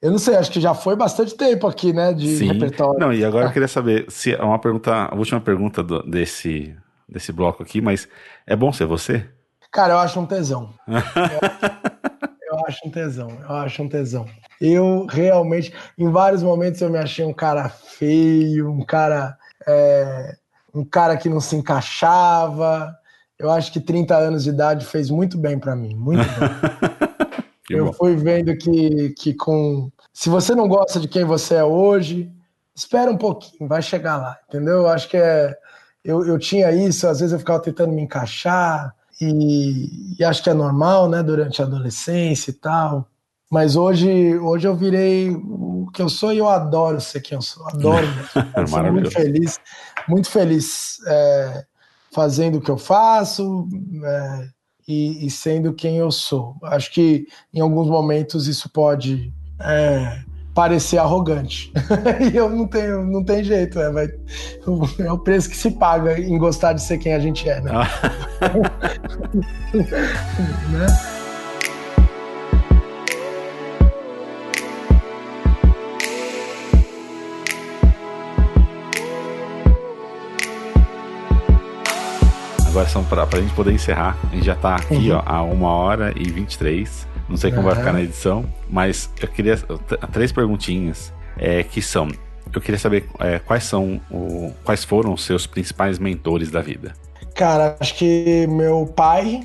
eu não sei, acho que já foi bastante tempo aqui, né, de Sim. repertório. Não, e agora eu queria saber se é uma pergunta, a última pergunta do, desse desse bloco aqui, mas é bom ser você? Cara, eu acho um tesão. eu, eu acho um tesão, eu acho um tesão. Eu realmente, em vários momentos eu me achei um cara feio, um cara é, um cara que não se encaixava. Eu acho que 30 anos de idade fez muito bem para mim, muito bem. eu bom. fui vendo que, que com. Se você não gosta de quem você é hoje, espera um pouquinho, vai chegar lá, entendeu? Eu acho que é. Eu, eu tinha isso, às vezes eu ficava tentando me encaixar, e, e acho que é normal, né, durante a adolescência e tal. Mas hoje, hoje eu virei o que eu sou e eu adoro ser quem eu sou. Adoro. sou muito feliz, muito feliz é, fazendo o que eu faço. É, e, e, sendo quem eu sou. Acho que em alguns momentos isso pode é, parecer arrogante. e eu não tenho, não tem jeito, é, vai, é o preço que se paga em gostar de ser quem a gente é, né? Ah. né? Agora são para a gente poder encerrar. A gente já está aqui uhum. ó, a uma hora e 23. Não sei como uhum. vai ficar na edição, mas eu queria. Três perguntinhas é, que são. Eu queria saber é, quais são o, quais foram os seus principais mentores da vida. Cara, acho que meu pai,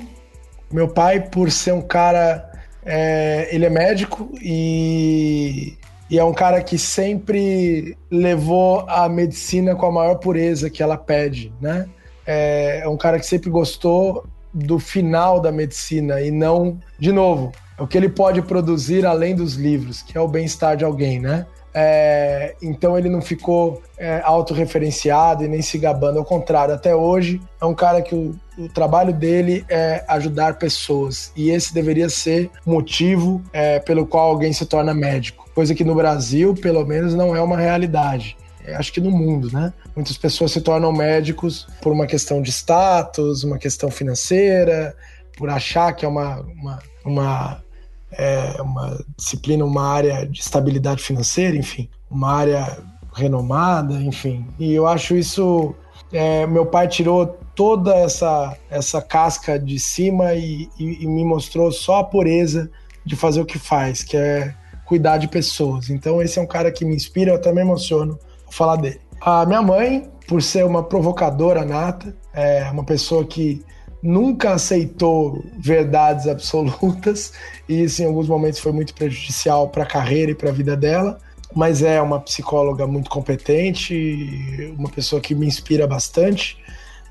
meu pai por ser um cara, é, ele é médico e, e é um cara que sempre levou a medicina com a maior pureza que ela pede, né? É, é um cara que sempre gostou do final da medicina e não, de novo, o que ele pode produzir além dos livros, que é o bem-estar de alguém, né? É, então ele não ficou é, autorreferenciado e nem se gabando, ao contrário, até hoje é um cara que o, o trabalho dele é ajudar pessoas e esse deveria ser motivo é, pelo qual alguém se torna médico, coisa que no Brasil, pelo menos, não é uma realidade. É, acho que no mundo, né? Muitas pessoas se tornam médicos por uma questão de status, uma questão financeira, por achar que é uma, uma, uma é uma disciplina, uma área de estabilidade financeira, enfim, uma área renomada, enfim. E eu acho isso. É, meu pai tirou toda essa, essa casca de cima e, e, e, me mostrou só a pureza de fazer o que faz, que é cuidar de pessoas. Então, esse é um cara que me inspira, eu até me emociono falar dele. A minha mãe, por ser uma provocadora nata, é uma pessoa que nunca aceitou verdades absolutas e isso em alguns momentos foi muito prejudicial para a carreira e para a vida dela. Mas é uma psicóloga muito competente, uma pessoa que me inspira bastante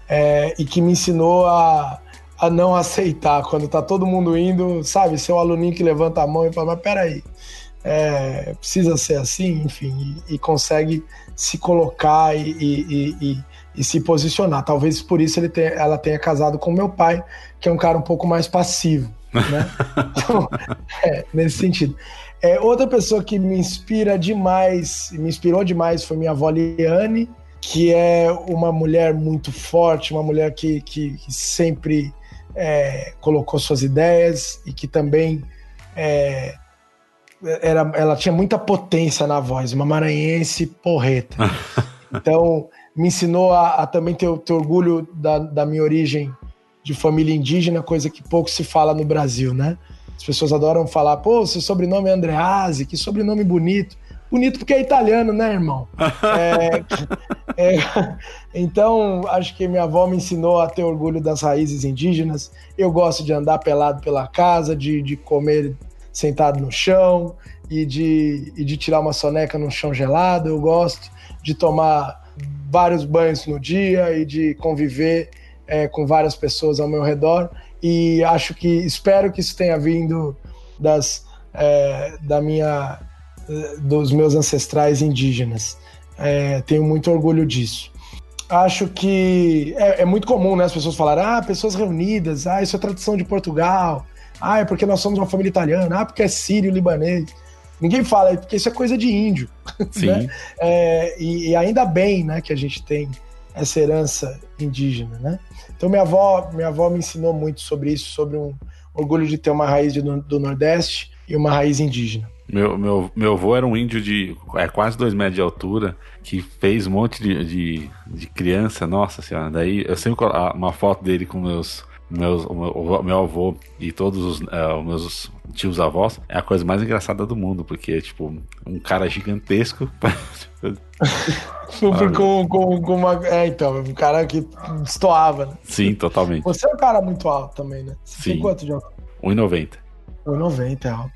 é, e que me ensinou a, a não aceitar quando tá todo mundo indo, sabe? Ser o aluninho que levanta a mão e fala, mas peraí, é, precisa ser assim, enfim, e, e consegue se colocar e, e, e se posicionar. Talvez por isso ele tenha, ela tenha casado com meu pai, que é um cara um pouco mais passivo, né? então, é, nesse sentido. É, outra pessoa que me inspira demais, me inspirou demais, foi minha avó Liane, que é uma mulher muito forte, uma mulher que, que, que sempre é, colocou suas ideias e que também é, era, ela tinha muita potência na voz, uma maranhense porreta. Então, me ensinou a, a também ter, ter orgulho da, da, minha origem de família indígena, coisa que pouco se fala no Brasil, né? As pessoas adoram falar, pô, seu sobrenome é Andreazzi, que sobrenome bonito. Bonito porque é italiano, né, irmão? é, é, então, acho que minha avó me ensinou a ter orgulho das raízes indígenas. Eu gosto de andar pelado pela casa, de, de comer sentado no chão e de, e de tirar uma soneca no chão gelado. Eu gosto de tomar vários banhos no dia e de conviver é, com várias pessoas ao meu redor. E acho que espero que isso tenha vindo das é, da minha dos meus ancestrais indígenas. É, tenho muito orgulho disso. Acho que é, é, muito comum, né? As pessoas falarem, ah, pessoas reunidas, ah, isso é tradição de Portugal, ah, é porque nós somos uma família italiana, ah, porque é sírio, libanês. Ninguém fala, porque isso é coisa de índio. Sim. Né? É, e, e, ainda bem né, que a gente tem essa herança indígena. Né? Então, minha avó, minha avó me ensinou muito sobre isso, sobre um orgulho de ter uma raiz de, do Nordeste e uma raiz indígena. Meu, meu, meu avô era um índio de é, quase dois metros de altura, que fez um monte de, de, de criança, nossa senhora. Daí eu sempre uma foto dele com meus meus, o meu, meu avô e todos os, uh, meus tios avós é a coisa mais engraçada do mundo, porque, tipo, um cara gigantesco. com, com, com uma. É, então, um cara que destoava, né? Sim, totalmente. Você é um cara muito alto também, né? Você Sim. tem quanto de alto? 1,90. 1,90 é alto.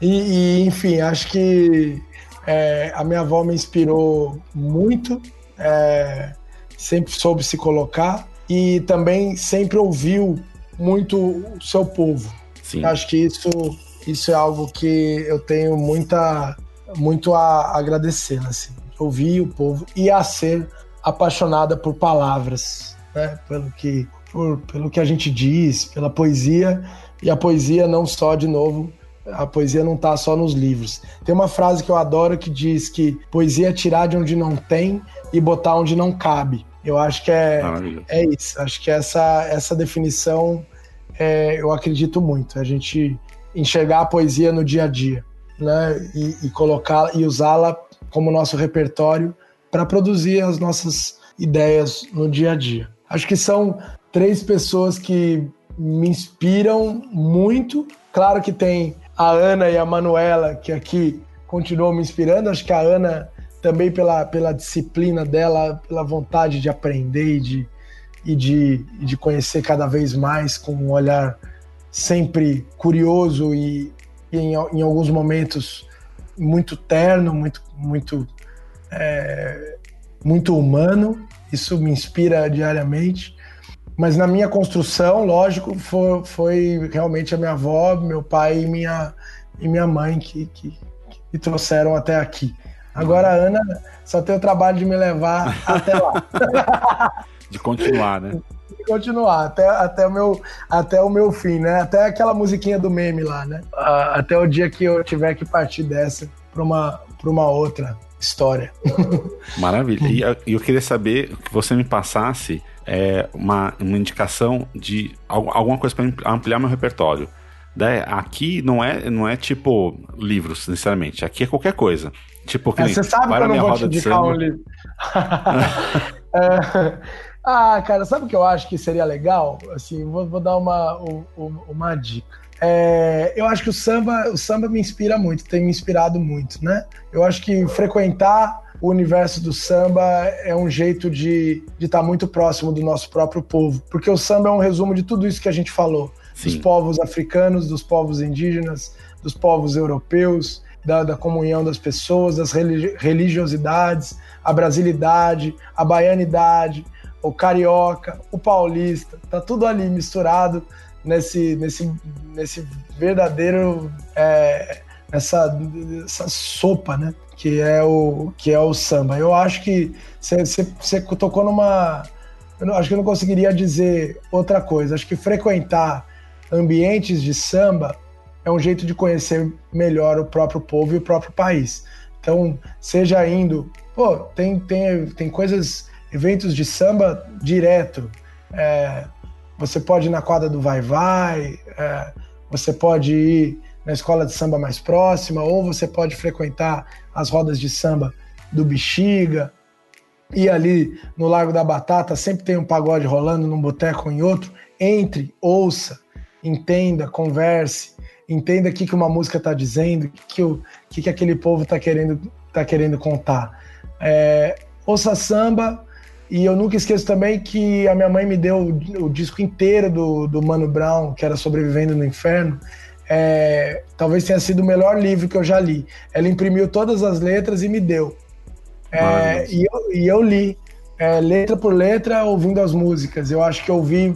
E, e, enfim, acho que é, a minha avó me inspirou muito, é, sempre soube se colocar e também sempre ouviu muito o seu povo. Sim. Acho que isso, isso é algo que eu tenho muita, muito a agradecer, assim, ouvir o povo e a ser apaixonada por palavras, né? pelo, que, por, pelo que a gente diz, pela poesia, e a poesia não só, de novo, a poesia não está só nos livros. Tem uma frase que eu adoro que diz que poesia é tirar de onde não tem e botar onde não cabe. Eu acho que é, é isso. Acho que essa, essa definição é, eu acredito muito. A gente enxergar a poesia no dia a dia, né? E, e colocar e usá-la como nosso repertório para produzir as nossas ideias no dia a dia. Acho que são três pessoas que me inspiram muito. Claro que tem a Ana e a Manuela, que aqui continuam me inspirando. Acho que a Ana também pela, pela disciplina dela, pela vontade de aprender e de, e de, e de conhecer cada vez mais com um olhar sempre curioso e, e em, em, alguns momentos muito terno, muito, muito é, muito humano, isso me inspira diariamente. Mas na minha construção, lógico, foi, foi realmente a minha avó, meu pai e minha, e minha mãe que, que, que me trouxeram até aqui. Agora a Ana só tem o trabalho de me levar até lá. de continuar, né? De continuar, até, até, o meu, até o meu fim, né? Até aquela musiquinha do meme lá, né? até o dia que eu tiver que partir dessa para uma, uma outra história. Maravilha. E eu queria saber que você me passasse é, uma, uma indicação de alguma coisa para ampliar meu repertório. Né? Aqui não é, não é tipo livros, necessariamente. Aqui é qualquer coisa. Tipo, que é, você sabe que eu não vou te indicar um livro. é, ah, cara, sabe o que eu acho que seria legal? Assim, vou, vou dar uma, uma, uma dica. É, eu acho que o samba, o samba me inspira muito, tem me inspirado muito, né? Eu acho que frequentar o universo do samba é um jeito de estar tá muito próximo do nosso próprio povo, porque o samba é um resumo de tudo isso que a gente falou, Sim. dos povos africanos, dos povos indígenas, dos povos europeus, da, da comunhão das pessoas, das religiosidades, a brasilidade, a baianidade, o carioca, o paulista, tá tudo ali misturado nesse, nesse, nesse verdadeiro é, essa, essa sopa, né? Que é o que é o samba. Eu acho que você tocou numa, eu acho que eu não conseguiria dizer outra coisa. Acho que frequentar ambientes de samba é um jeito de conhecer melhor o próprio povo e o próprio país. Então, seja indo, pô, tem tem tem coisas, eventos de samba direto. É, você pode ir na quadra do Vai Vai, é, você pode ir na escola de samba mais próxima, ou você pode frequentar as rodas de samba do Bexiga. E ali no Lago da Batata sempre tem um pagode rolando num boteco ou em outro. Entre, ouça, entenda, converse, entenda o que, que uma música está dizendo, o que, o, que, que aquele povo está querendo, tá querendo contar. É, ouça samba, e eu nunca esqueço também que a minha mãe me deu o, o disco inteiro do, do Mano Brown, que era Sobrevivendo no Inferno. É, talvez tenha sido o melhor livro que eu já li. Ela imprimiu todas as letras e me deu. É, e, eu, e, eu, li, é, letra por letra, ouvindo as músicas. Eu acho que ouvir,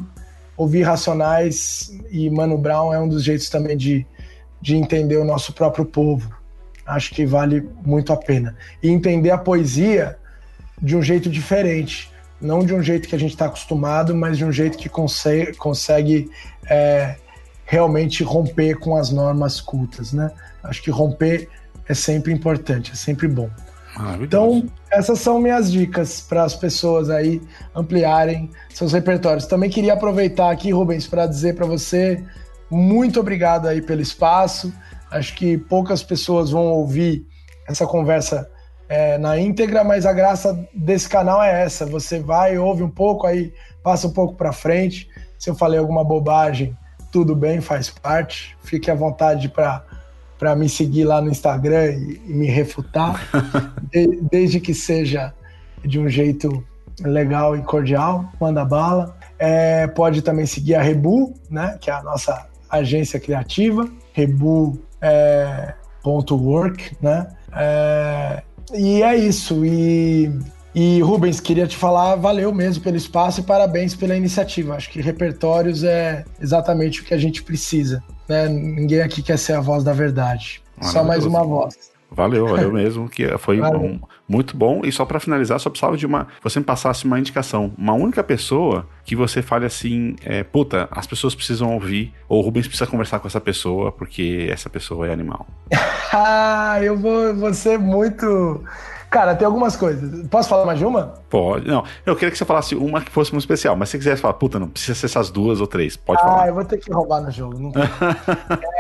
ouvir Racionais e Mano Brown é um dos jeitos também de, de entender o nosso próprio povo. Acho que vale muito a pena. E entender a poesia de um jeito diferente. Não de um jeito que a gente está acostumado, mas de um jeito que consegue, consegue é, realmente romper com as normas cultas, né? Acho que romper é sempre importante, é sempre bom. Então, essas são minhas dicas para as pessoas aí ampliarem seus repertórios. Também queria aproveitar aqui, Rubens, para dizer para você muito obrigado aí pelo espaço. Acho que poucas pessoas vão ouvir essa conversa é, na íntegra, mas a graça desse canal é essa: você vai, ouve um pouco, aí passa um pouco para frente. Se eu falei alguma bobagem, tudo bem, faz parte. Fique à vontade para para me seguir lá no Instagram e, e me refutar, de, desde que seja de um jeito legal e cordial, manda bala. É, pode também seguir a Rebu, né, que é a nossa agência criativa, rebu.work, é, né? É, e é isso. E, e Rubens, queria te falar, valeu mesmo pelo espaço e parabéns pela iniciativa. Acho que repertórios é exatamente o que a gente precisa. Né? Ninguém aqui quer ser a voz da verdade. Só mais uma voz. Valeu, valeu mesmo, que foi um, muito bom. E só para finalizar, só precisava de uma. Você me passasse uma indicação. Uma única pessoa que você fale assim: é, puta, as pessoas precisam ouvir, ou o Rubens precisa conversar com essa pessoa, porque essa pessoa é animal. ah, eu vou, vou ser muito. Cara, tem algumas coisas. Posso falar mais de uma? Pode. Não, eu queria que você falasse uma que fosse muito especial, mas se você quisesse falar, puta, não precisa ser essas duas ou três. Pode ah, falar. Ah, eu vou ter que roubar no jogo. Não...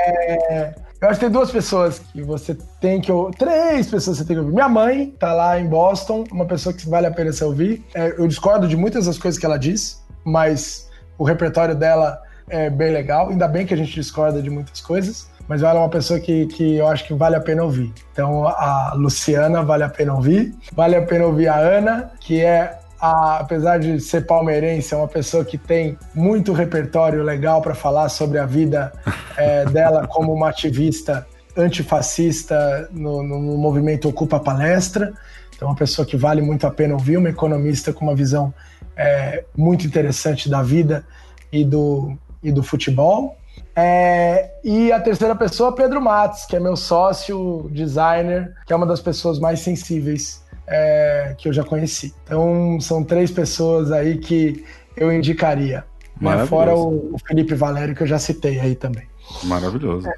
é... Eu acho que tem duas pessoas que você tem que ouvir. Três pessoas que você tem que ouvir. Minha mãe tá lá em Boston, uma pessoa que vale a pena você ouvir. É, eu discordo de muitas das coisas que ela diz, mas o repertório dela é bem legal. Ainda bem que a gente discorda de muitas coisas, mas ela é uma pessoa que, que eu acho que vale a pena ouvir. Então a Luciana vale a pena ouvir. Vale a pena ouvir a Ana, que é a, apesar de ser palmeirense, é uma pessoa que tem muito repertório legal para falar sobre a vida é, dela como uma ativista antifascista no, no, no movimento Ocupa Palestra. é uma pessoa que vale muito a pena ouvir, uma economista com uma visão é, muito interessante da vida e do, e do futebol. É, e a terceira pessoa, Pedro Matos, que é meu sócio designer, que é uma das pessoas mais sensíveis é, que eu já conheci. Então, são três pessoas aí que eu indicaria. Né? Fora o, o, Felipe Valério, que eu já citei aí também. Maravilhoso. É.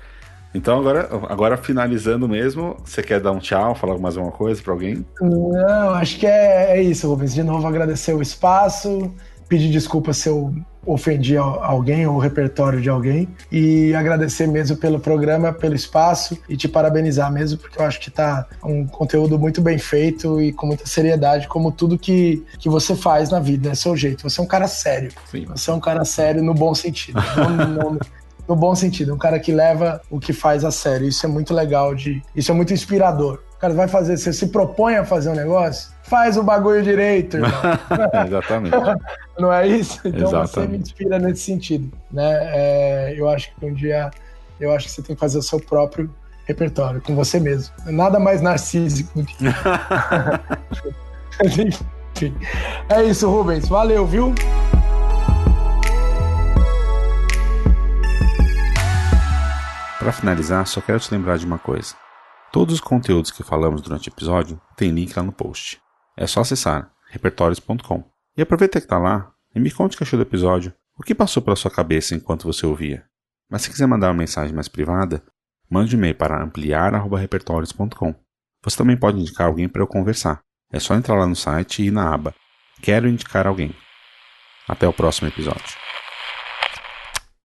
Então, agora, agora finalizando mesmo, você quer dar um tchau, falar mais alguma coisa para alguém? Não, acho que é, é isso, Rubens. De novo, agradecer o espaço, pedir desculpa se eu ofendi alguém ou o repertório de alguém e agradecer mesmo pelo programa, pelo espaço e te parabenizar mesmo porque eu acho que tá um conteúdo muito bem feito e com muita seriedade como tudo que, que você faz na vida, é seu jeito. Você é um cara sério. Sim. Você é um cara sério no bom sentido. não, não, no bom sentido, um cara que leva o que faz a sério. Isso é muito legal de, isso é muito inspirador. O cara vai fazer, você se propõe a fazer um negócio, faz o bagulho direito, irmão. Exatamente. Não é isso? Então Exatamente. você me inspira nesse sentido, né? É, eu acho que um dia, eu acho que você tem que fazer o seu próprio repertório com você mesmo. Nada mais narcísico do que. Enfim. É isso, Rubens. Valeu, viu? Para finalizar, só quero te lembrar de uma coisa. Todos os conteúdos que falamos durante o episódio tem link lá no post. É só acessar repertórios.com. E aproveita que está lá e me conte o que achou do episódio, o que passou pela sua cabeça enquanto você ouvia. Mas se quiser mandar uma mensagem mais privada, mande um e-mail para ampliar.repertórios.com. Você também pode indicar alguém para eu conversar. É só entrar lá no site e ir na aba Quero indicar alguém. Até o próximo episódio.